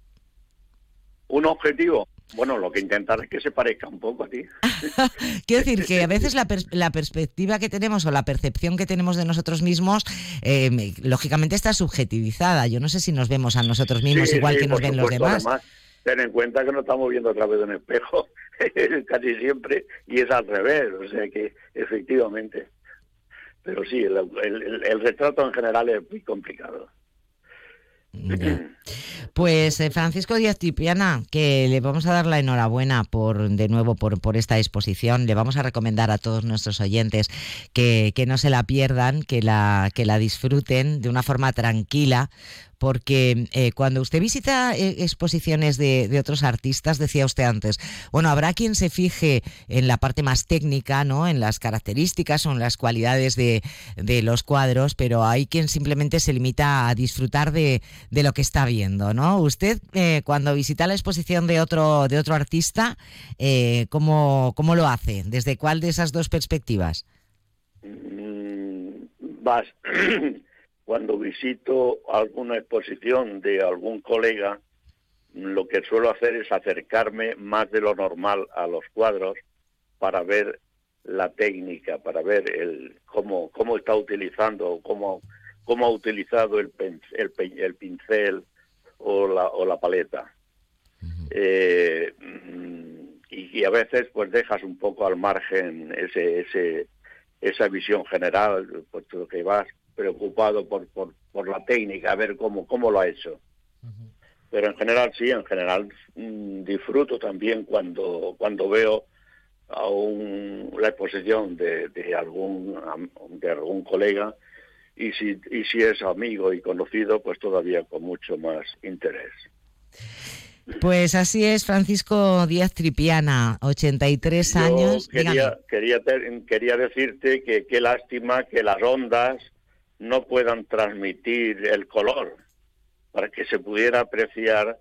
¿Un objetivo? Bueno, lo que intentar es que se parezca un poco a ti. Quiero decir que a veces la, la, perspectiva que tenemos o la percepción que tenemos de nosotros mismos, eh, lógicamente está subjetivizada. Yo no sé si nos vemos a nosotros mismos igual que nos ven los demás. Además, ten en cuenta que nos estamos viendo a través de un espejo casi siempre y es al revés. O sea que efectivamente pero sí, el, retrato en general es muy complicado. Pues eh, Francisco Díaz Tipiana, que le vamos a dar la enhorabuena por de nuevo por, esta exposición. Le vamos a recomendar a todos nuestros oyentes que, que no se la pierdan, que la, que la disfruten de una forma tranquila, porque eh, cuando usted visita eh, exposiciones de, otros artistas, decía usted antes, bueno, habrá quien se fije en la parte más técnica, ¿no? En las características o en las cualidades de, los cuadros, pero hay quien simplemente se limita a disfrutar de, lo que está viendo, ¿no? Usted, eh, cuando visita la exposición de otro, de otro artista, ¿cómo, ¿cómo, lo hace? ¿Desde cuál de esas dos perspectivas? Mm, vas cuando visito alguna exposición de algún colega, lo que suelo hacer es acercarme más de lo normal a los cuadros para ver la técnica, para ver el cómo, cómo está utilizando, cómo, cómo ha utilizado el, el, pincel o la, o la paleta. Eh, y, a veces pues dejas un poco al margen ese, ese, esa visión general, puesto que vas preocupado por, por, por la técnica, a ver cómo, cómo lo ha hecho. Pero en general sí, en general mm, disfruto también cuando, cuando veo a un, la exposición de, de, algún, de algún colega y si, y si es amigo y conocido, pues todavía con mucho más interés. Pues así es, Francisco Díaz Tripiana, 83 años. Quería, quería, quería decirte que qué lástima que las ondas no puedan transmitir el color para que se pudiera apreciar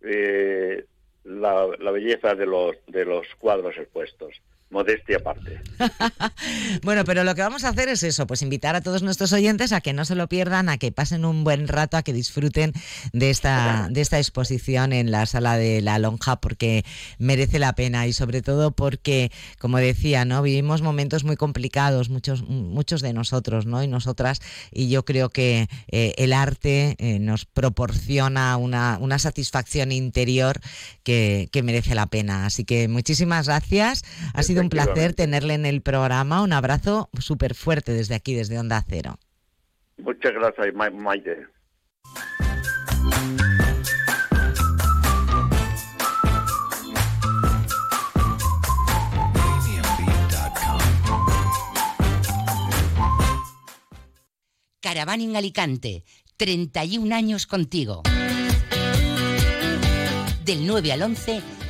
eh, la, la, belleza de los, de los cuadros expuestos modestia aparte. bueno, pero lo que vamos a hacer es eso, pues invitar a todos nuestros oyentes a que no se lo pierdan, a que pasen un buen rato, a que disfruten de esta, de esta exposición en la sala de la lonja, porque merece la pena y sobre todo porque, como decía, ¿no? Vivimos momentos muy complicados, muchos, muchos de nosotros, ¿no? Y nosotras, y yo creo que eh, el arte eh, nos proporciona una, una satisfacción interior que, que merece la pena. Así que muchísimas gracias. Ha sido un placer tenerle en el programa. Un abrazo súper fuerte desde aquí, desde Onda Cero. Muchas gracias, Maite. Caravaning Alicante, 31 años contigo. Del 9 al 11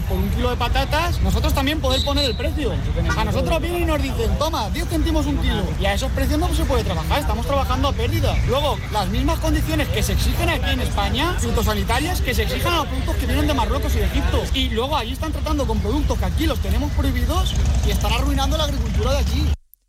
por un kilo de patatas, nosotros también poder poner el precio. A nosotros vienen y nos dicen, toma, 10 céntimos un kilo. Y a esos precios no se puede trabajar, estamos trabajando a pérdida. Luego, las mismas condiciones que se exigen aquí en España, fitosanitarias, que se exigen a los productos que vienen de Marruecos y de Egipto. Y luego ahí están tratando con productos que aquí los tenemos prohibidos y están arruinando la agricultura de aquí.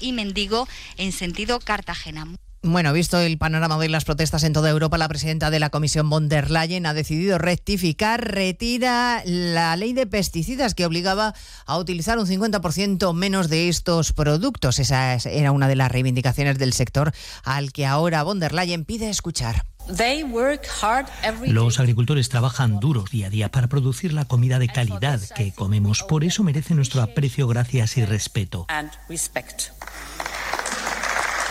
y Mendigo en sentido Cartagena. Bueno, visto el panorama de las protestas en toda Europa, la presidenta de la Comisión von der Leyen ha decidido rectificar, retira la ley de pesticidas que obligaba a utilizar un 50% menos de estos productos. Esa era una de las reivindicaciones del sector al que ahora von der Leyen pide escuchar. Los agricultores trabajan duro día a día para producir la comida de calidad que comemos. Por eso merece nuestro aprecio, gracias y respeto.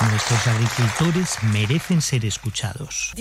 Nuestros agricultores merecen ser escuchados.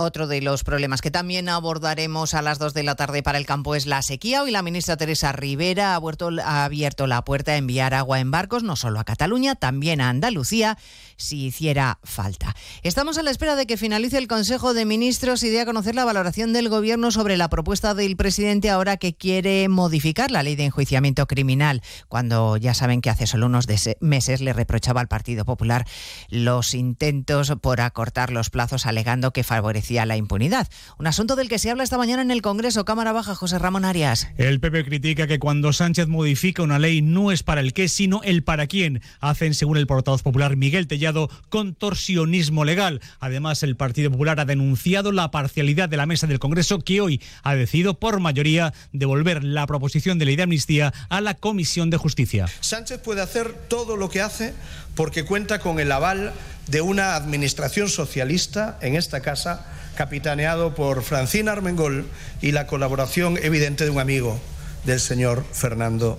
Otro de los problemas que también abordaremos a las 2 de la tarde para el campo es la sequía. Hoy la ministra Teresa Rivera ha, vuelto, ha, abierto la puerta a enviar agua en barcos, no solo a Cataluña, también a Andalucía, si hiciera falta. Estamos a la espera de que finalice el Consejo de Ministros y dé a conocer la valoración del Gobierno sobre la propuesta del presidente ahora que quiere modificar la ley de enjuiciamiento criminal, cuando ya saben que hace solo unos meses le reprochaba al Partido Popular los intentos por acortar los plazos alegando que favorecía la impunidad. Un asunto del que se habla esta mañana en el Congreso. Cámara Baja, José Ramón Arias. El PP critica que cuando Sánchez modifica una ley no es para el qué, sino el para quién. Hacen, según el portavoz popular Miguel Tellado, denunciado contorsionismo legal. Además, el Partido Popular ha denunciado la parcialidad de la mesa del Congreso que hoy ha decidido por mayoría devolver la proposición de ley de amnistía a la Comisión de Justicia. Sánchez puede hacer todo lo que hace porque cuenta con el aval de una administración socialista en esta casa, capitaneado por Francina Armengol y la colaboración evidente de un amigo del señor Fernando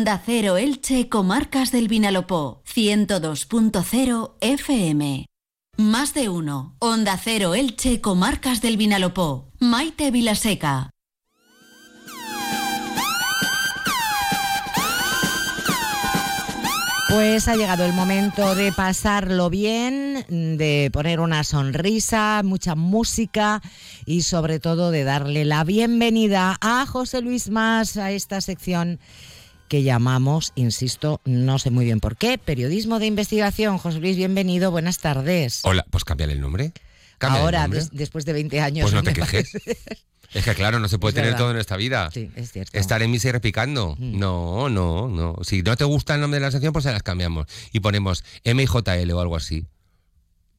Onda Cero Elche, Comarcas del Vinalopó, 102.0 FM. Más de uno. Onda Cero Elche, Comarcas del Vinalopó. Maite Vilaseca. Pues ha llegado el momento de pasarlo bien, de poner una sonrisa, mucha música y sobre todo de darle la bienvenida a José Luis Más a esta sección que llamamos, insisto, no sé muy bien por qué, periodismo de investigación. José Luis, bienvenido, buenas tardes. Hola, pues cámbiale el nombre. Cámbiale Ahora, el nombre. des- después de 20 años. Pues no te quejes. Es que claro, no se puede Es tener verdad. todo en esta vida. Sí, es cierto. Estar en misa y repicando. No, no, no. Si no te gusta el nombre de la sección, pues se las cambiamos. Y ponemos MJL o algo así.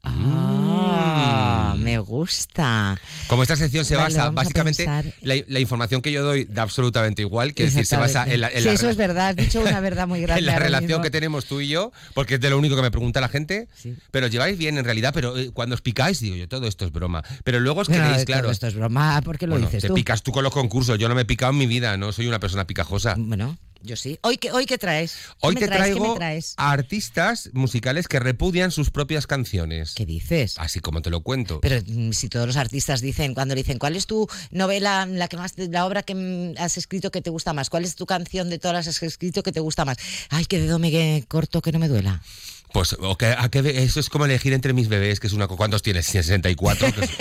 Ah, me gusta. Como esta sección se basa, básicamente, la, la información que yo doy da absolutamente igual, que decir, se basa en la, en sí, la eso es verdad, has dicho una verdad muy grande. en la relación mismo. que tenemos tú y yo, porque es de lo único que me pregunta la gente. Pero lleváis bien en realidad, pero eh, cuando os picáis, digo yo, todo esto es broma. Pero luego os Bueno, queréis, todo claro. esto es broma, ¿por qué lo Bueno, dices te tú? picas tú con los concursos, yo no me he picado en mi vida, no soy una persona picajosa. Bueno, yo sí. ¿Hoy qué, hoy qué traes? ¿Qué Hoy te traes? ¿Qué traigo me traes? a artistas musicales que repudian sus propias canciones. ¿Qué dices? Así como te lo cuento. Pero mm, si todos los artistas dicen, cuando le dicen, ¿cuál es tu novela, la que más, la obra que mm, has escrito que te gusta más? ¿Cuál es tu canción de todas las que has escrito que te gusta más? Ay, qué dedo me corto, que no me duela. Pues a qué eso es como elegir entre mis bebés, que es una... ¿Cuántos tienes? 64, que, es-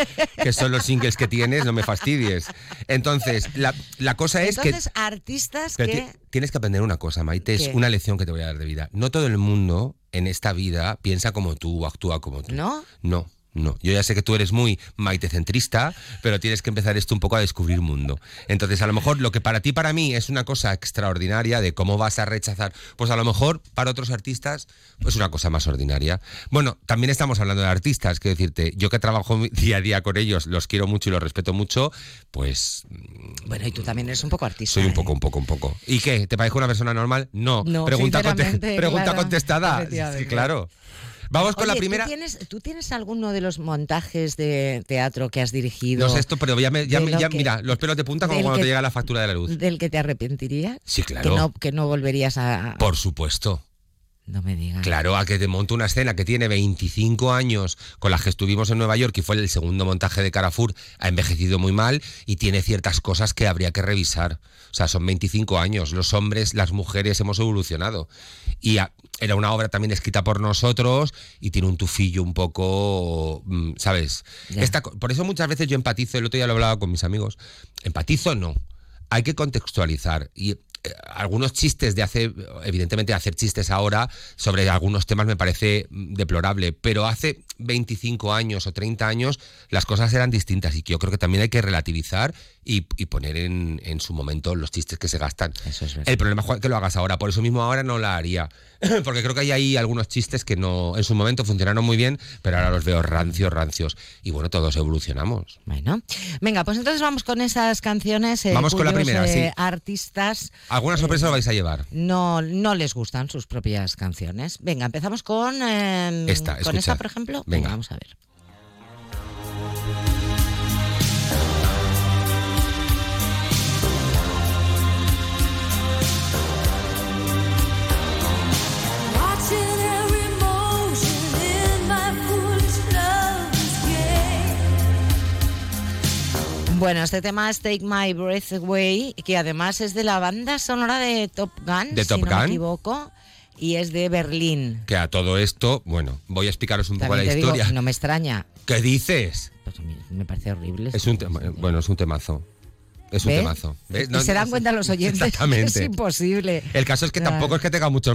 que son los singles que tienes, no me fastidies. Entonces, la, la cosa es que... Entonces, artistas que... ti- tienes que aprender una cosa, Maite, es una lección que te voy a dar de vida. No todo el mundo en esta vida piensa como tú o actúa como tú. ¿No? No. No, yo ya sé que tú eres muy maitecentrista, pero tienes que empezar esto un poco a descubrir mundo. Entonces, a lo mejor lo que para ti, para mí, es una cosa extraordinaria de cómo vas a rechazar, pues a lo mejor para otros artistas es una cosa más ordinaria. Bueno, también estamos hablando de artistas, quiero decirte, yo que trabajo día a día con ellos, los quiero mucho y los respeto mucho, pues Bueno, y tú también eres un poco artista. soy un ¿eh? poco, un poco, un poco. ¿Y qué? ¿Te parezco una persona normal? No. No, pregunta conte- pregunta claro, contestada. Sí, claro. Vamos con la Oye, ¿tú primera. tienes, ¿tú tienes alguno de los montajes de teatro que has dirigido? No sé esto, pero ya, me, ya, ya- que- mira, los pelos de punta como cuando que- te llega la factura de la luz. ¿Del que te arrepentirías? Sí, claro. Que no, que no volverías a... Por supuesto. No me digas. Claro, a que te monte una escena que tiene 25 años, con la que estuvimos en Nueva York y fue el segundo montaje de Carrefour, ha envejecido muy mal y tiene ciertas cosas que habría que revisar. O sea, son 25 años. Los hombres, las mujeres hemos evolucionado. Y a- era una obra también escrita por nosotros y tiene un tufillo un poco, mm, ¿sabes? Esta por eso muchas veces yo empatizo, el otro día lo hablaba con mis amigos, empatizo no, hay que contextualizar y eh, algunos chistes de hace, evidentemente hacer chistes ahora sobre algunos temas me parece mm, deplorable, pero hace 25 años o 30 años las cosas eran distintas y que yo creo que también hay que relativizar y, y poner en, en su momento los chistes que se gastan. El problema es que lo hagas ahora, por eso mismo ahora no la haría, porque creo que hay ahí algunos chistes que no en su momento funcionaron muy bien, pero ahora los veo rancios, rancios y bueno, todos evolucionamos. Bueno, venga, pues entonces vamos con esas canciones. eh, Vamos con la primera, eh, sí. Artistas ¿Alguna sorpresa lo vais a llevar? no, no les gustan sus propias canciones. Venga, empezamos con, eh, Esta, con esta, por ejemplo. Venga. vamos a ver. Bueno, este tema es Take My Breath Away, que además es de la banda sonora de Top Gun, ¿De si Top no me equivoco, y es de Berlín. Que a todo esto, bueno, voy a explicaros un poco la te digo, historia. no me extraña. ¿Qué dices? Pues me parece horrible. Es un tema, bueno, es un temazo. Es un temazo. No- se dan cuenta los oyentes Exactamente. es imposible. El caso es que Claro. tampoco es que tenga muchos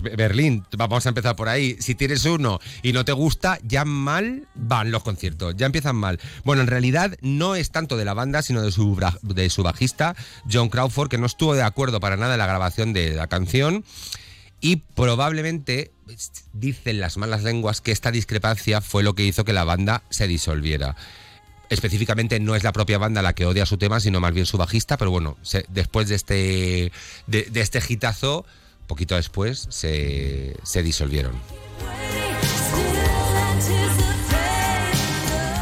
Be- Berlín. Vamos a empezar por ahí. Si tienes uno y no te gusta, ya mal van los conciertos. Ya empiezan mal. Bueno, en realidad no es tanto de la banda, sino de su, de su bajista, John Crawford, que no estuvo de acuerdo para nada en la grabación de la canción. Y probablemente dicen las malas lenguas que esta discrepancia fue lo que hizo que la banda se disolviera. Específicamente no es la propia banda la que odia su tema, sino más bien su bajista, pero bueno, después de este, de, de este hitazo, poquito después, se, se disolvieron.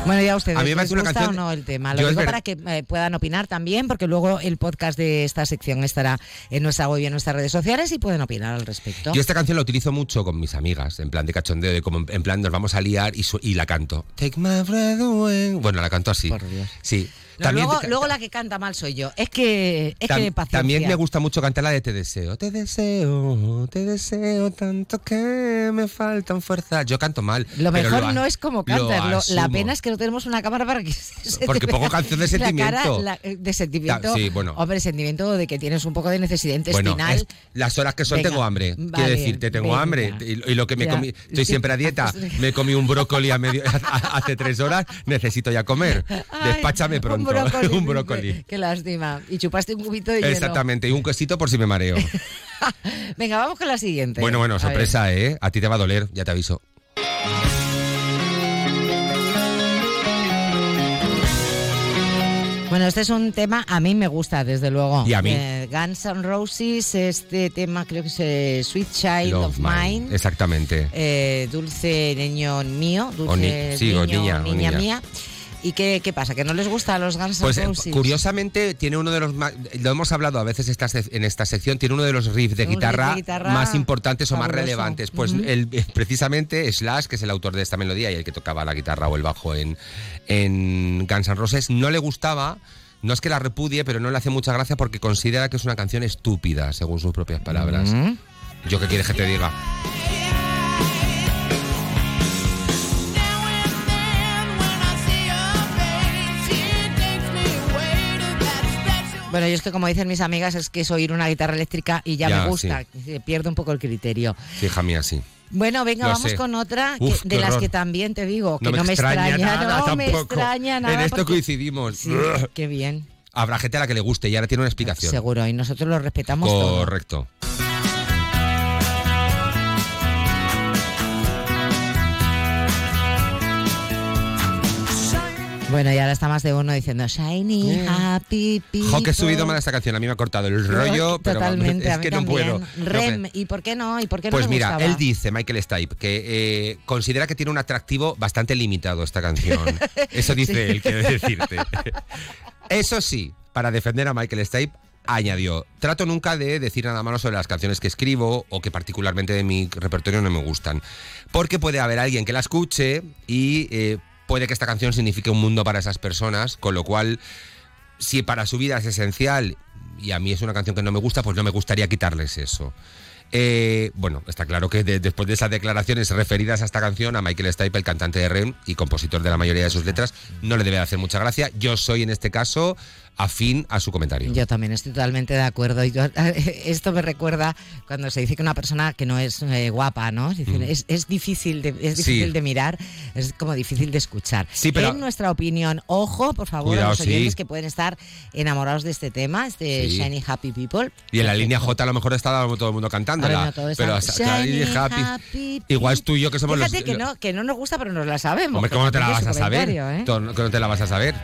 Bueno, ya ustedes, A mí me ¿les parece una gusta canción- o no el tema? Lo digo para que eh, puedan opinar también, porque luego el podcast de esta sección estará en nuestra web y en nuestras redes sociales y pueden opinar al respecto. Yo esta canción la utilizo mucho con mis amigas, en plan de cachondeo, de como en plan nos vamos a liar y, su- y la canto. Take my breath away. Bueno, la canto así. Sí. Luego, luego la que canta mal soy yo. Es que, es Tam- que paciencia. también me gusta mucho cantar la de Te deseo, te deseo, te deseo tanto que me faltan fuerzas. Yo canto mal. Lo pero mejor no es como cantas. la pena es que no tenemos una cámara para que se Porque pongo canción de la cara, sentimiento. la- eh, de sentimiento. Sí, bueno. Hombre, sentimiento de que tienes un poco de necesidad Bueno, intestinal. es- las horas que son Venga, tengo hambre. vale, Quiero decirte, tengo venga. hambre. Y, y lo que me Ya. comí, estoy siempre a dieta. Me comí un brócoli a medio, hace tres horas. Necesito ya comer. Despáchame pronto. Un brócoli. un brócoli. Qué lástima. Y chupaste un cubito de hielo. Exactamente. Y un quesito por si me mareo. Venga, vamos con la siguiente. bueno, bueno, A sorpresa, ¿eh? A ti te va a doler, ya te aviso. Bueno, este es un tema, a mí me gusta, desde luego. Y a mí. Eh, Guns N' Roses, este tema creo que es eh, Sweet Child Love of Mine. Mine. Exactamente. Eh, dulce niño mío, dulce O ni- sí, niño, o niña, o niña. mía. ¿Y qué, qué pasa? ¿Que no les gusta a los Guns N' Pues eh, Roses? curiosamente tiene uno de los más, lo hemos hablado a veces esta en esta sección, tiene uno de los riffs de, Un riff de guitarra, guitarra más importantes o más fabuloso. relevantes. Pues Ujú. el- eh, precisamente Slash, que es el autor de esta melodía y el que tocaba la guitarra o el bajo en, en Guns N' Roses, no le gustaba. No es que la repudie, pero no le hace mucha gracia porque considera que es una canción estúpida, según sus propias palabras. Mm. ¿Yo qué quieres que te diga? Bueno, yo es que como dicen mis amigas, es que es oír una guitarra eléctrica y ya, Ya, me gusta, se pierde un poco el criterio. Hija mía, sí. Bueno, venga, Lo vamos sé. con otra que- de las horror. que también te digo, que No no, me extraña extraña, nada no me extraña nada. En esto porque- coincidimos. Sí, qué bien, Habrá gente a la que le guste y ahora tiene una explicación. seguro, y nosotros lo respetamos todo. Bueno, y ahora está más de uno diciendo Shiny, Happy People. Jo, que he subido mal esta canción. A mí me ha cortado el rollo, pero Totalmente, es a mí que no puedo. Rem, ¿y por qué no? ¿Y por qué no pues mira, gustaba? él dice, Michael Stipe, que eh, considera que tiene un atractivo bastante limitado esta canción. Eso dice Sí. él, quiero decirte. Eso sí, para defender a Michael Stipe, añadió, trato nunca de decir nada malo sobre las canciones que escribo o que particularmente de mi repertorio no me gustan, porque puede haber alguien que la escuche y eh, puede que esta canción signifique un mundo para esas personas, con lo cual, si para su vida es esencial y a mí es una canción que no me gusta, pues no me gustaría quitarles eso. Eh, bueno, está claro que de- después de esas declaraciones referidas a esta canción, a Michael Stipe, el cantante de Rem y compositor de la mayoría de sus letras, no le debe hacer mucha gracia. Yo soy en este caso afín a su comentario. Yo también estoy totalmente de acuerdo. Yo- esto me recuerda cuando se dice que una persona que no es eh, guapa, ¿no? Es, decir, Mm. es, es difícil, de, es Sí. difícil de mirar, es como difícil de escuchar. Sí, pero- En nuestra opinión, ojo, por favor, Cuidado, a los oyentes sí. que pueden estar enamorados de este tema, este Sí. Shiny Happy People. Y en la línea J a lo mejor está todo el mundo cantándola. No, pero Shiny, happy. happy Igual es tú y yo que somos Fíjate los. que no, que no nos gusta, pero nos la sabemos. Hombre, ¿cómo no te la vas a saber? ¿eh? Tú- ¿Cómo no te la vas a saber?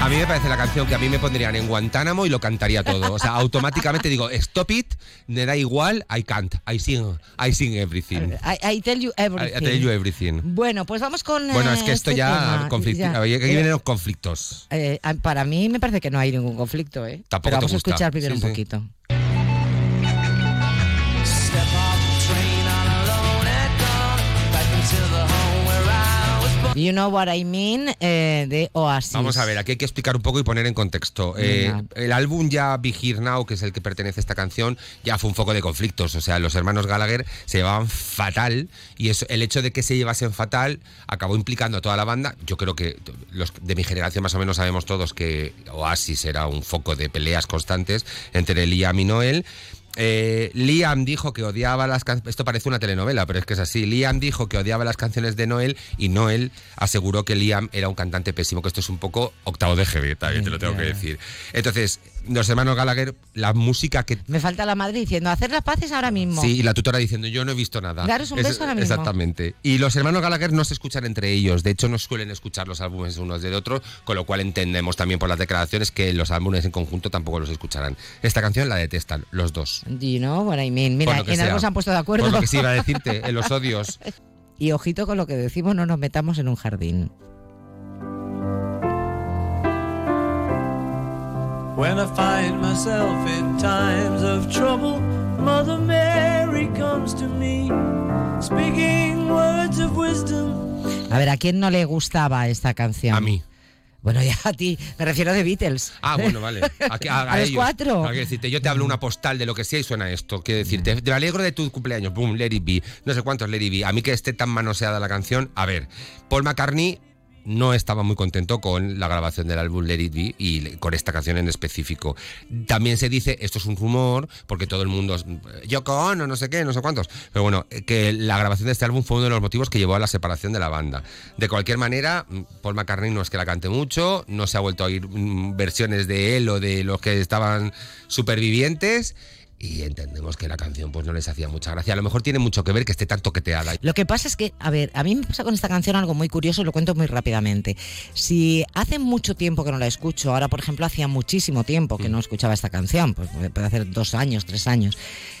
A mí me parece la canción que a mí me pondrían en Guantánamo y lo cantaría todo. O sea, automáticamente digo, stop it, me da igual, I can't, I sing, I sing everything. I, I tell you everything. I tell you everything. Bueno, pues vamos con. Bueno, eh, es que esto este ya, Ya. Aquí Eh, vienen los conflictos. eh, para mí me parece que no hay ningún conflicto, ¿eh? Tampoco Pero te vamos a escuchar primero Sí, un sí. You know what I mean eh, de Oasis. Vamos a ver, aquí hay que explicar un poco y poner en contexto. Eh, el álbum ya Be Here Now, que es el que pertenece a esta canción, ya fue un foco de conflictos. O sea, los hermanos Gallagher se llevaban fatal y eso, el hecho de que se llevasen fatal acabó implicando a toda la banda. Yo creo que los de mi generación más o menos sabemos todos que Oasis era un foco de peleas constantes entre Liam y Noel. Eh, Liam dijo que odiaba las canciones. Esto parece una telenovela, pero es que es así. Liam dijo que odiaba las canciones de Noel y Noel aseguró que Liam era un cantante pésimo. Que esto es un poco octavo de GB, también te lo tengo que decir. Entonces, los hermanos Gallagher, la música que. Me falta la madre diciendo hacer las paces ahora mismo. Sí, y la tutora diciendo yo no he visto nada. Daros un Es- beso ahora mismo. Exactamente. Y los hermanos Gallagher no se escuchan entre ellos. De hecho, no suelen escuchar los álbumes unos de otros, con lo cual entendemos también por las declaraciones que los álbumes en conjunto tampoco los escucharán. Esta canción la detestan, los dos. Do you know what I mean? Mira, en algo se han puesto de acuerdo. Por lo que sí iba a decirte, en los odios. Y ojito con lo que decimos, no nos metamos en un jardín. When I find myself in times of trouble, Mother Mary comes to me, speaking words of wisdom. A ver, ¿a quién no le gustaba esta canción? A mí. Bueno, ya a ti. Me refiero de Beatles. Ah, bueno, vale. A, a- a A los ellos. cuatro. Hay que decirte, yo te hablo una postal de lo que sea y suena esto. Quiero decirte, te alegro de tu cumpleaños. Boom, Let It Be. No sé cuántos Let It Be. A mí que esté tan manoseada la canción. A ver, Paul McCartney no estaba muy contento con la grabación del álbum Let It Be y con esta canción en específico. También se dice, esto es un rumor, porque todo el mundo, es, Yoko Ono, no sé qué, no sé cuántos, pero bueno, eh, que la grabación de este álbum fue uno de los motivos que llevó a la separación de la banda. De cualquier manera, mm, Paul McCartney no es que la cante mucho, no se ha vuelto a oír mm, versiones de él o de los que estaban supervivientes. Y entendemos que la canción pues no les hacía mucha gracia. A lo mejor tiene mucho que ver que esté tan toqueteada. Lo que pasa es que, a ver, a mí me pasa con esta canción algo muy curioso y lo cuento muy rápidamente. Si hace mucho tiempo que no la escucho, ahora por ejemplo hacía muchísimo tiempo que no escuchaba esta canción, pues puede hacer dos años, tres años,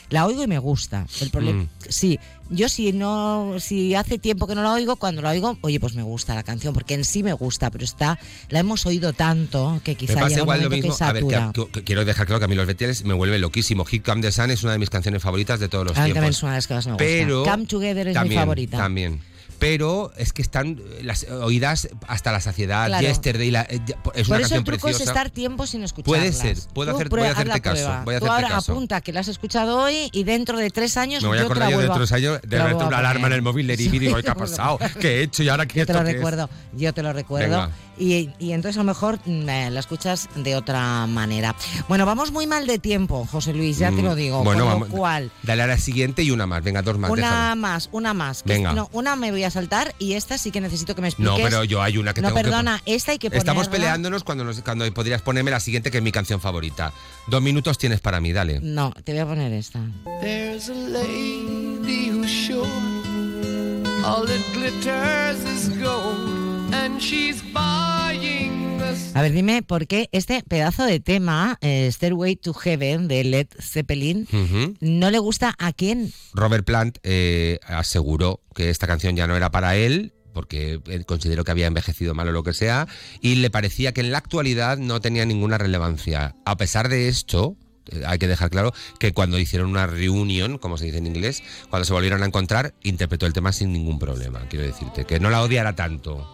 la oigo y me gusta. El problema, Mm. sí, yo si no, si hace tiempo que no la oigo, cuando la oigo, oye, pues me gusta la canción, porque en sí me gusta, pero está, la hemos oído tanto que Me quizá pasa igual lo mismo. que A ver, que- quiero dejar claro que a mí los Beatles me vuelven loquísimo. Hit Come the Sun es una de mis canciones favoritas de todos los A tiempos. es una de las que más me gusta. Pero Come Together es mi favorita. También. Pero es que están eh, las oídas hasta la saciedad. Claro. Yesterday la- eh, es Por una eso el truco preciosa. es estar tiempo sin escucharlas. Puede ser, puedo hacer- voy a hacerte caso, voy a Tú hacerte ahora caso. apunta que la has escuchado hoy y dentro de tres años Me voy a yo acordar yo de otros años de a una alarma en el móvil de y digo, ¿qué ha pasado? ¿Qué he hecho? ¿Y ahora qué Yo te lo es? recuerdo, yo te lo recuerdo. Venga. Y, y entonces a lo mejor mm, eh, la escuchas de otra manera. Bueno, vamos muy mal de tiempo, José Luis, ya te Mm, lo digo. Bueno, con vamos. lo cual, Dale a la siguiente y una más. Venga, dos más. una déjame. más, una más. que Venga. es- no, una me voy a saltar y esta sí que necesito que me expliques. No, pero yo hay una que No, tengo que perdona, esta hay que ponerla. Estamos peleándonos cuando, nos- cuando podrías ponerme la siguiente, que es mi canción favorita. Dos minutos tienes para mí, dale. No, te voy a poner esta. There's a lady who's sure all that glitters is gold, and she's buying the A ver, dime por qué este pedazo de tema, eh, Stairway to Heaven, de Led Zeppelin, Ujú. no le gusta a quién. Robert Plant eh, aseguró que esta canción ya no era para él porque eh, considero que había envejecido mal o lo que sea, y le parecía que en la actualidad no tenía ninguna relevancia. A pesar de esto, eh, hay que dejar claro que cuando hicieron una reunión, como se dice en inglés, cuando se volvieron a encontrar, interpretó el tema sin ningún problema. Quiero decirte, que no la odiara tanto.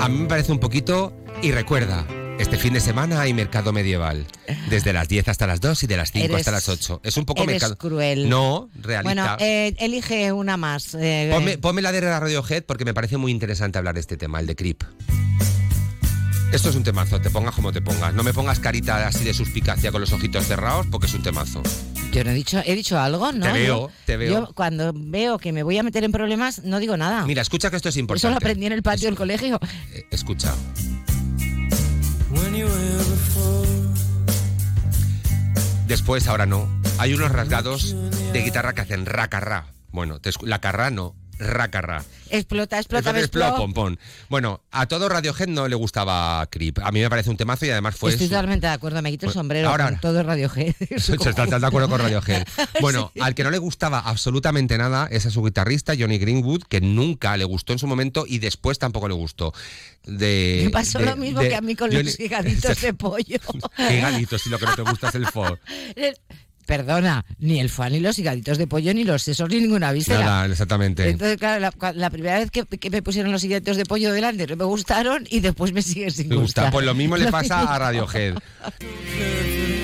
A mí me parece un poquito y recuerda. Este fin de semana hay mercado medieval. Desde las 10 hasta las 2 y de las 5 Eres- hasta las 8. Es un poco eres mercado. cruel. No, realista. Bueno, eh, elige una más. eh, Ponme, ponme la de la Radiohead porque me parece muy interesante hablar de este tema, el de Creep. Esto es un temazo, te pongas como te pongas. No me pongas carita así de suspicacia con los ojitos cerrados porque es un temazo. Yo no he dicho, he dicho algo, ¿no? Te veo, Yo- te veo. Yo cuando veo que me voy a meter en problemas, no digo nada. Mira, escucha que esto es Eso lo importante. aprendí en el patio del colegio. Eh, Escucha. Después, ahora no. Hay unos rasgados de guitarra que hacen racarra. Bueno, te escu- la carra no, racarra. Explota, explota, explota. pom. Bueno, a todo Radiohead no le gustaba Creep. A mí me parece un temazo y además fue Estoy su- totalmente de acuerdo, me quito el sombrero ahora, con todo Radio G. Estás de acuerdo con Radiohead. Bueno, al que no le gustaba absolutamente nada es a su guitarrista Johnny Greenwood, que nunca le gustó en su momento y después tampoco le gustó. De, Me pasó de- lo mismo de- que a mí con Johnny- los higaditos de pollo. Higaditos, si lo que no te gusta es el fo. Perdona, ni el fan, ni los higaditos de pollo, ni los sesos, ni ninguna víscera. Nada, exactamente. Entonces, claro, la, primera vez que, que me pusieron los higaditos de pollo delante no me gustaron y después me siguen sin Me gusta. gustar. Pues lo mismo le pasa a Radiohead.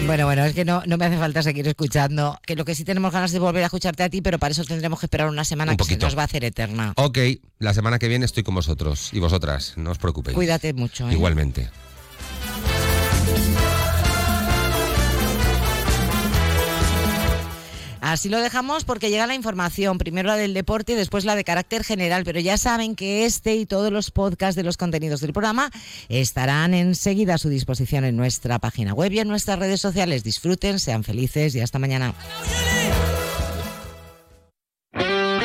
Bueno, bueno, es que no, no me hace falta seguir escuchando. Que lo que sí tenemos ganas de volver a escucharte a ti, pero para eso tendremos que esperar una semana Un que se nos va a hacer eterna. Ok, la semana que viene estoy con vosotros y vosotras, no os preocupéis. Cuídate mucho. ¿eh? Igualmente. Así lo dejamos porque llega la información, primero la del deporte y después la de carácter general, pero ya saben que este y todos los podcasts de los contenidos del programa estarán enseguida a su disposición en nuestra página web y en nuestras redes sociales. Disfruten, sean felices y hasta mañana.